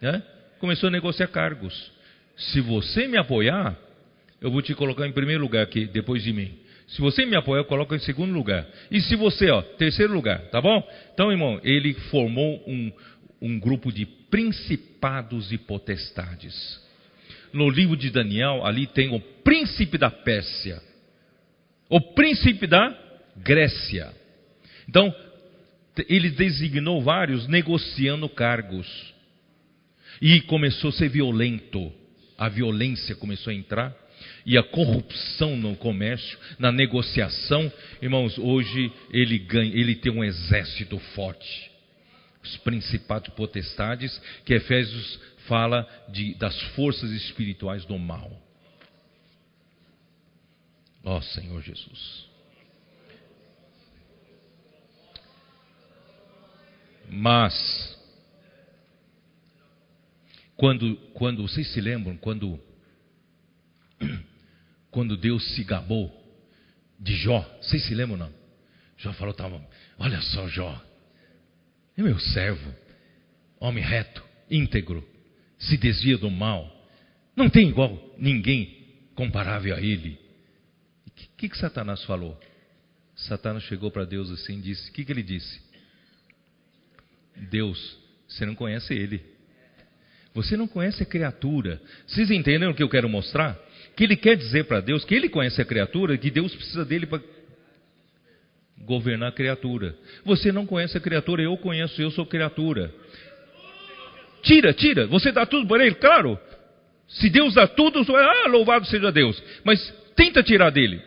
É? Começou a negociar cargos. Se você me apoiar, eu vou te colocar em primeiro lugar aqui, depois de mim. Se você me apoiar, eu coloco em segundo lugar. E se você, ó, terceiro lugar, tá bom? Então, irmão, ele formou um, um grupo de principados e potestades. No livro de Daniel, ali tem o príncipe da Pérsia, o príncipe da Grécia. Então, ele designou vários negociando cargos. E começou a ser violento. A violência começou a entrar e a corrupção no comércio, na negociação, irmãos, hoje ele ganha, ele tem um exército forte. Os principados potestades, que Efésios fala de, das forças espirituais do mal. Ó oh, Senhor Jesus. Mas, quando, quando vocês se lembram, quando quando Deus se gabou de Jó. Vocês se lembram não? Jó falou, tava, olha só Jó, é meu servo, homem reto, íntegro, se desvia do mal, não tem igual ninguém comparável a ele. O que, que, que, Satanás falou? Satanás chegou para Deus assim e disse: O que, que ele disse? Deus, você não conhece ele. Você não conhece a criatura. Vocês entenderam o que eu quero mostrar? Que ele quer dizer para Deus que ele conhece a criatura, que Deus precisa dele para governar a criatura. Você não conhece a criatura, eu conheço, eu sou criatura. Tira, tira, você dá tudo para ele, claro. Se Deus dá tudo, ah, louvado seja Deus. Mas tenta tirar dele.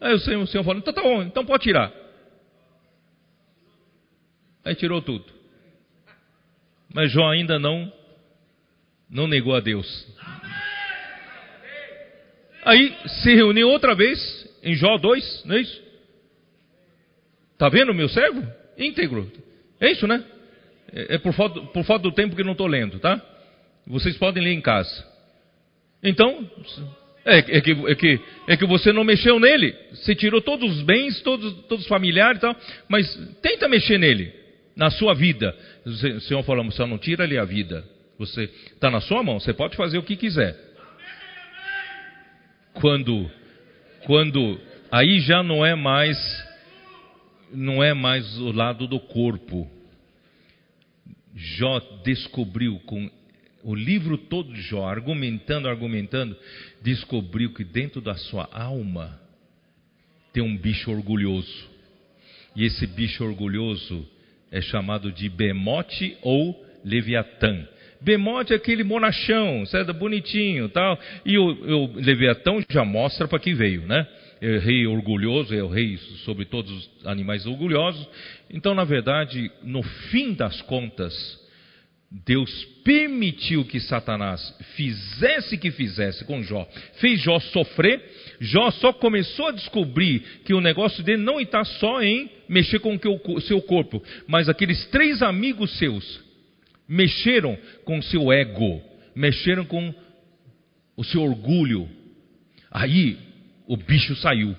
Aí o Senhor, o Senhor fala, então tá bom, então pode tirar. Aí tirou tudo. Mas Jó ainda não não negou a Deus. Aí se reuniu outra vez em Jó 2, não é isso? Está vendo meu servo? Íntegro. É isso, né? É, é por falta, por falta do tempo que não estou lendo, tá? Vocês podem ler em casa. Então, é, é, que, é, que, é que você não mexeu nele. Você tirou todos os bens, todos, todos os familiares e tal. Mas tenta mexer nele, na sua vida. O Senhor falou, você não tira ali a vida. Você está na sua mão, você pode fazer o que quiser quando quando aí já não é mais não é mais o lado do corpo. Jó descobriu com o livro todo de Jó, argumentando, argumentando, descobriu que dentro da sua alma tem um bicho orgulhoso. E esse bicho orgulhoso é chamado de Bemote ou Leviatã. Bemote é aquele monachão, certo? bonitinho tal. E o, o Leviatão já mostra para que veio, né? É rei orgulhoso, é o rei sobre todos os animais orgulhosos. Então, na verdade, no fim das contas, Deus permitiu que Satanás fizesse o que fizesse com Jó, fez Jó sofrer. Jó só começou a descobrir que o negócio dele não está só em mexer com o seu corpo, mas aqueles três amigos seus mexeram com o seu ego, mexeram com o seu orgulho. Aí o bicho saiu.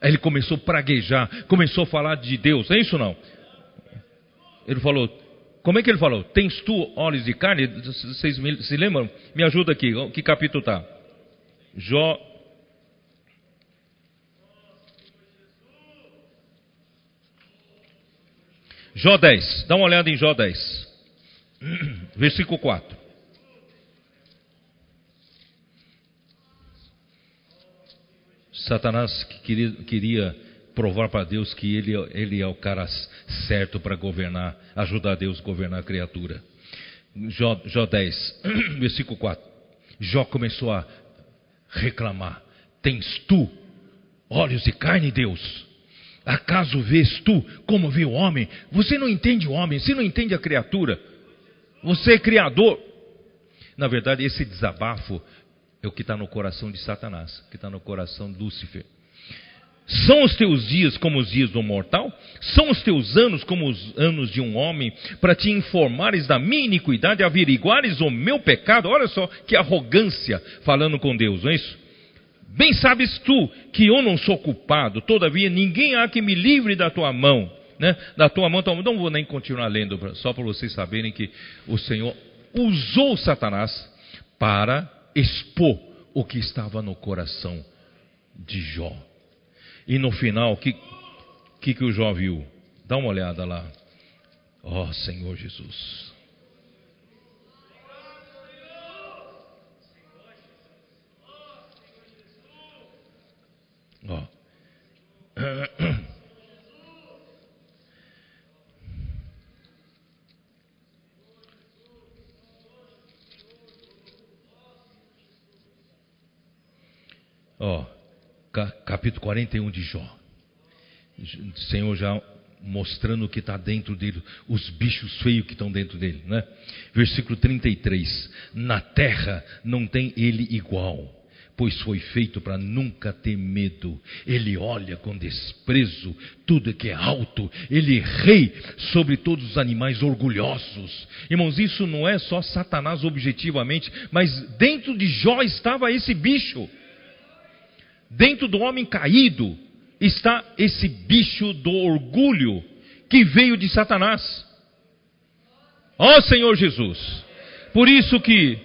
Aí ele começou a praguejar, começou a falar de Deus, é isso não? Ele falou, como é que ele falou? Tens tu olhos de carne? Vocês se lembram? Me ajuda aqui, que capítulo está? Jó. Jó 10, dá uma olhada em Jó 10, versículo 4. Satanás queria, queria provar para Deus que ele, ele é o cara certo para governar, ajudar Deus a governar a criatura. Jó, Jó 10, versículo 4. Jó começou a reclamar: Tens tu olhos de carne, Deus? Acaso vês tu como vê o homem? Você não entende o homem, você não entende a criatura. Você é criador. Na verdade, esse desabafo é o que está no coração de Satanás, que está no coração de Lúcifer. São os teus dias como os dias do mortal? São os teus anos como os anos de um homem, para te informares da minha iniquidade, averiguares o meu pecado? Olha só que arrogância falando com Deus, não é isso? Bem sabes tu que eu não sou culpado, todavia ninguém há que me livre da tua mão, né? Da tua mão, então, não vou nem continuar lendo, só para vocês saberem que o Senhor usou Satanás para expor o que estava no coração de Jó. E no final, o que, que, que o Jó viu? Dá uma olhada lá. Ó oh, Senhor Jesus. Ó. Oh. Ó, capítulo 41 de Jó. O Senhor já mostrando o que está dentro dele, os bichos feios que estão dentro dele, né? Versículo 33: Na terra não tem ele igual, pois foi feito para nunca ter medo. Ele olha com desprezo tudo que é alto, ele é rei sobre todos os animais orgulhosos. Irmãos, isso não é só Satanás objetivamente, mas dentro de Jó estava esse bicho. Dentro do homem caído está esse bicho do orgulho que veio de Satanás. Ó oh, Senhor Jesus. Por isso que,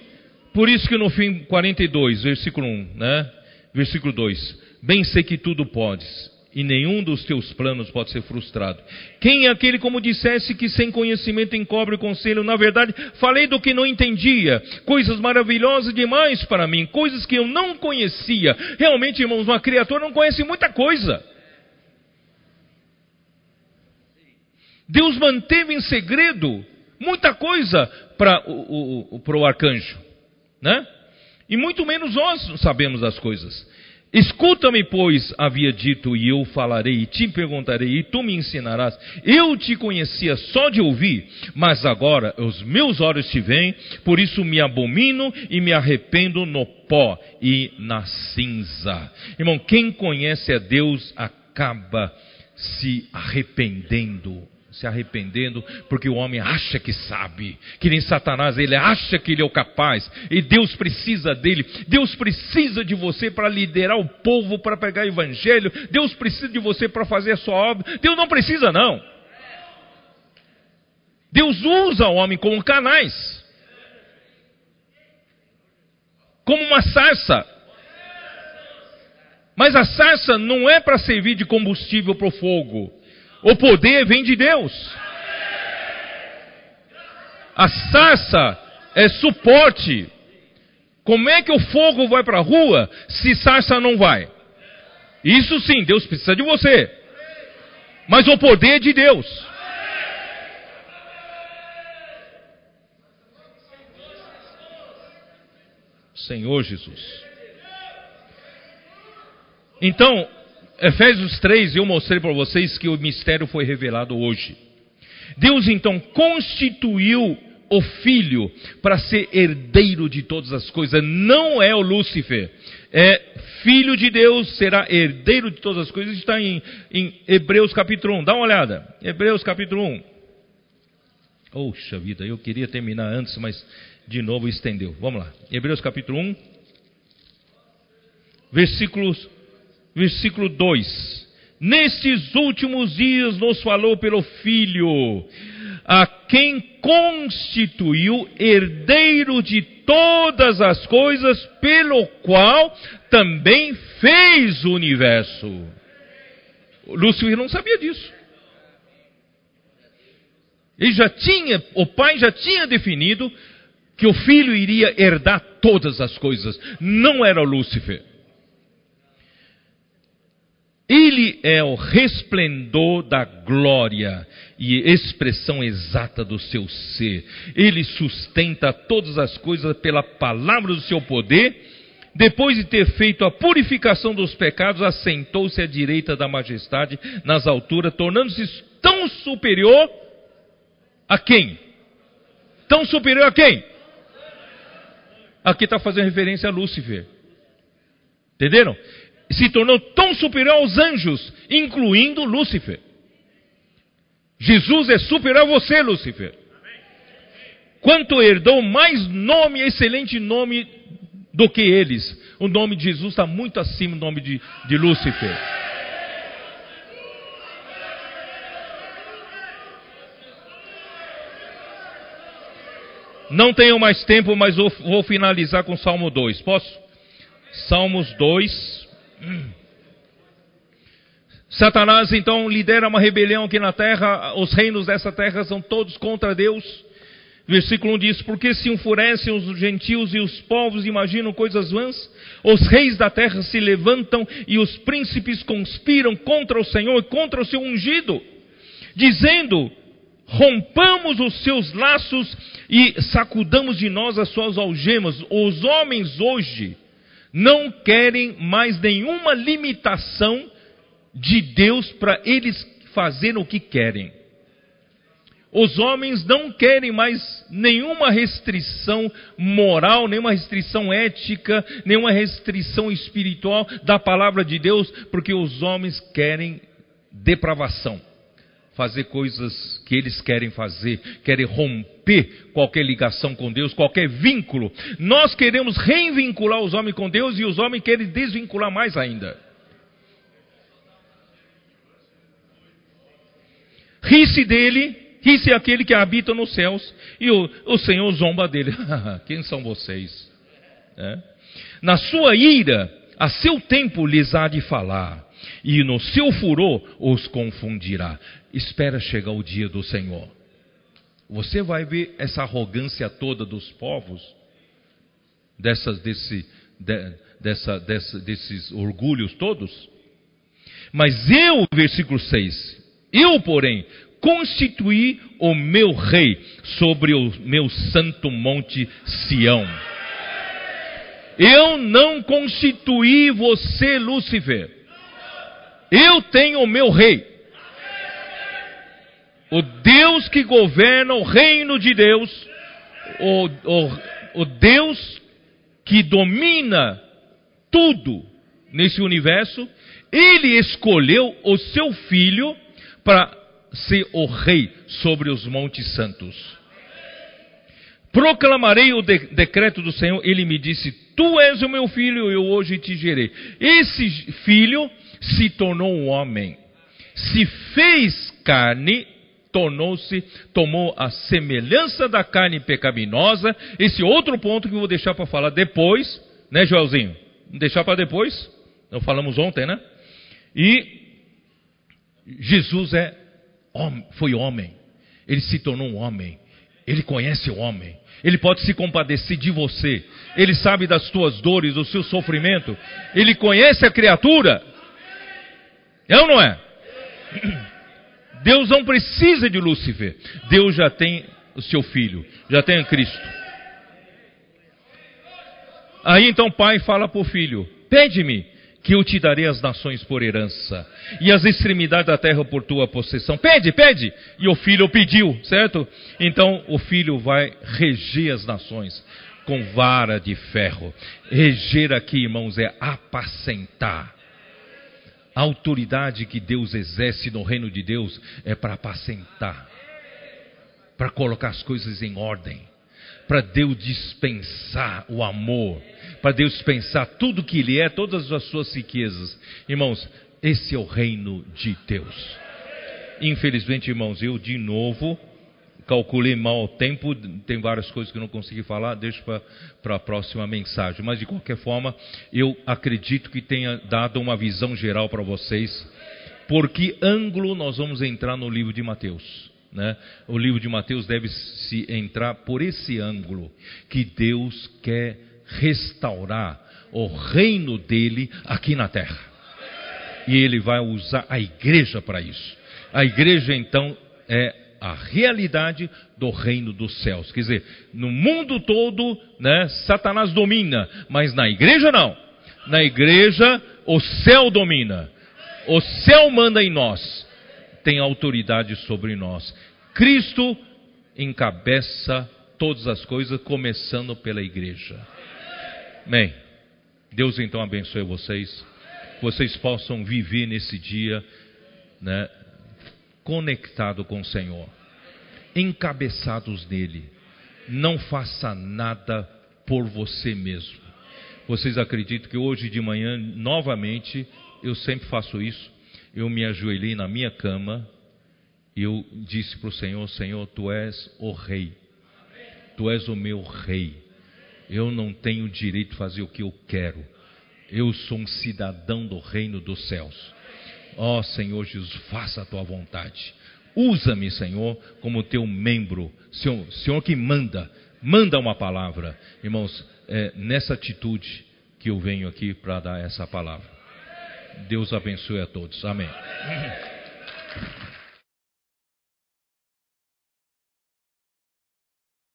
por isso que no fim 42, versículo 1, né? Versículo 2: Bem sei que tudo podes e nenhum dos teus planos pode ser frustrado. Quem é aquele como dissesse que sem conhecimento encobre o conselho? Na verdade, falei do que não entendia, coisas maravilhosas demais para mim, coisas que eu não conhecia. Realmente, irmãos, uma criatura não conhece muita coisa. Deus manteve em segredo muita coisa para o, o, o, o arcanjo, né? E muito menos nós sabemos as coisas. Escuta-me, pois, havia dito, e eu falarei, e te perguntarei, e tu me ensinarás. Eu te conhecia só de ouvir, mas agora os meus olhos te veem, por isso me abomino e me arrependo no pó e na cinza. Irmão, quem conhece a Deus acaba se arrependendo se arrependendo, porque o homem acha que sabe, que nem Satanás, ele acha que ele é o capaz, e Deus precisa dele, Deus precisa de você para liderar o povo, para pregar o evangelho, Deus precisa de você para fazer a sua obra, Deus não precisa não. Deus usa o homem como canais, como uma sarça. Mas a sarça não é para servir de combustível para o fogo. O poder vem de Deus. A sarça é suporte. Como é que o fogo vai para a rua se sarça não vai? Isso sim, Deus precisa de você. Mas o poder é de Deus. Senhor Jesus. Então, Efésios 3, eu mostrei para vocês que o mistério foi revelado hoje. Deus então constituiu o filho para ser herdeiro de todas as coisas, não é o Lúcifer, é filho de Deus, será herdeiro de todas as coisas, está em, em Hebreus capítulo 1, dá uma olhada, Hebreus capítulo 1. Poxa vida, eu queria terminar antes, mas de novo estendeu. Vamos lá, Hebreus capítulo 1, versículos versículo 2. Nestes últimos dias nos falou pelo Filho, a quem constituiu herdeiro de todas as coisas, pelo qual também fez o universo. Lúcifer não sabia disso. Ele já tinha, o pai já tinha definido que o filho iria herdar todas as coisas. Não era Lúcifer. Ele é o resplendor da glória e expressão exata do seu ser. Ele sustenta todas as coisas pela palavra do seu poder. Depois de ter feito a purificação dos pecados, assentou-se à direita da majestade nas alturas, tornando-se tão superior a quem? Tão superior a quem? Aqui está fazendo referência a Lúcifer. Entenderam? Se tornou tão superior aos anjos, incluindo Lúcifer. Jesus é superior a você, Lúcifer. Quanto herdou mais nome, excelente nome do que eles. O nome de Jesus está muito acima do nome de, de Lúcifer. Não tenho mais tempo, mas vou finalizar com Salmo 2. Posso? Salmos 2. Satanás então lidera uma rebelião aqui na terra, os reinos dessa terra são todos contra Deus. Versículo 1 diz: Porque se enfurecem os gentios e os povos imaginam coisas vãs, os reis da terra se levantam e os príncipes conspiram contra o Senhor e contra o seu ungido, dizendo: rompamos os seus laços e sacudamos de nós as suas algemas. Os homens hoje não querem mais nenhuma limitação de Deus para eles fazerem o que querem. Os homens não querem mais nenhuma restrição moral, nenhuma restrição ética, nenhuma restrição espiritual da palavra de Deus, porque os homens querem depravação fazer coisas que eles querem fazer, querem romper qualquer ligação com Deus, qualquer vínculo. Nós queremos reinvincular os homens com Deus e os homens querem desvincular mais ainda. Ri-se dele, ri-se aquele que habita nos céus, e o, o Senhor zomba dele. Quem são vocês? É. Na sua ira, a seu tempo lhes há de falar e no seu furor os confundirá. Espera chegar o dia do Senhor. Você vai ver essa arrogância toda dos povos, dessas, desse, de, dessa, dessa, desses orgulhos todos. Mas eu, versículo 6, eu, porém, constituí o meu rei sobre o meu santo monte Sião. Eu não constituí você, Lúcifer. Eu tenho o meu rei. O Deus que governa o reino de Deus, o, o, o Deus que domina tudo nesse universo, ele escolheu o seu filho para ser o rei sobre os montes santos. Proclamarei o de decreto do Senhor, ele me disse: Tu és o meu filho, eu hoje te gerei. Esse filho se tornou um homem, se fez carne, tornou-se, tomou a semelhança da carne pecaminosa. Esse outro ponto que eu vou deixar para falar depois, né, Joelzinho? Deixar para depois. Nós falamos ontem, né? E Jesus é foi homem. Ele se tornou um homem. Ele conhece o homem. Ele pode se compadecer de você. Ele sabe das tuas dores, do seu sofrimento. Ele conhece a criatura. É ou não é? Deus não precisa de Lúcifer. Deus já tem o seu filho, já tem Cristo. Aí então o pai fala para o filho: Pede-me, que eu te darei as nações por herança, e as extremidades da terra por tua possessão. Pede, pede! E o filho pediu, certo? Então o filho vai reger as nações com vara de ferro. Reger aqui, irmãos, é apacentar. A autoridade que Deus exerce no reino de Deus é para apacentar, para colocar as coisas em ordem, para Deus dispensar o amor, para Deus dispensar tudo que Ele é, todas as suas riquezas. Irmãos, esse é o reino de Deus. Infelizmente, irmãos, eu de novo calculei mal o tempo, tem várias coisas que eu não consegui falar, deixo para a próxima mensagem. Mas de qualquer forma, eu acredito que tenha dado uma visão geral para vocês. Por que ângulo nós vamos entrar no livro de Mateus? Né? O livro de Mateus deve se entrar por esse ângulo que Deus quer restaurar o reino dele aqui na terra. E ele vai usar a igreja para isso. A igreja então é a realidade do reino dos céus. Quer dizer, no mundo todo, né, Satanás domina, mas na igreja não. Na igreja o céu domina. O céu manda em nós. Tem autoridade sobre nós. Cristo encabeça todas as coisas, começando pela igreja. Amém. Deus então abençoe vocês. Que vocês possam viver nesse dia, né, conectado com o Senhor, encabeçados nele. Não faça nada por você mesmo. Vocês acreditam que hoje de manhã, novamente, eu sempre faço isso. Eu me ajoelhei na minha cama e eu disse para o Senhor: Senhor, tu és o Rei, tu és o meu Rei. Eu não tenho direito de fazer o que eu quero. Eu sou um cidadão do reino dos céus. Ó oh, Senhor Jesus, faça a tua vontade. Usa-me, Senhor, como teu membro. Senhor, Senhor que manda, manda uma palavra. Irmãos, é nessa atitude que eu venho aqui para dar essa palavra. Deus abençoe a todos. Amém.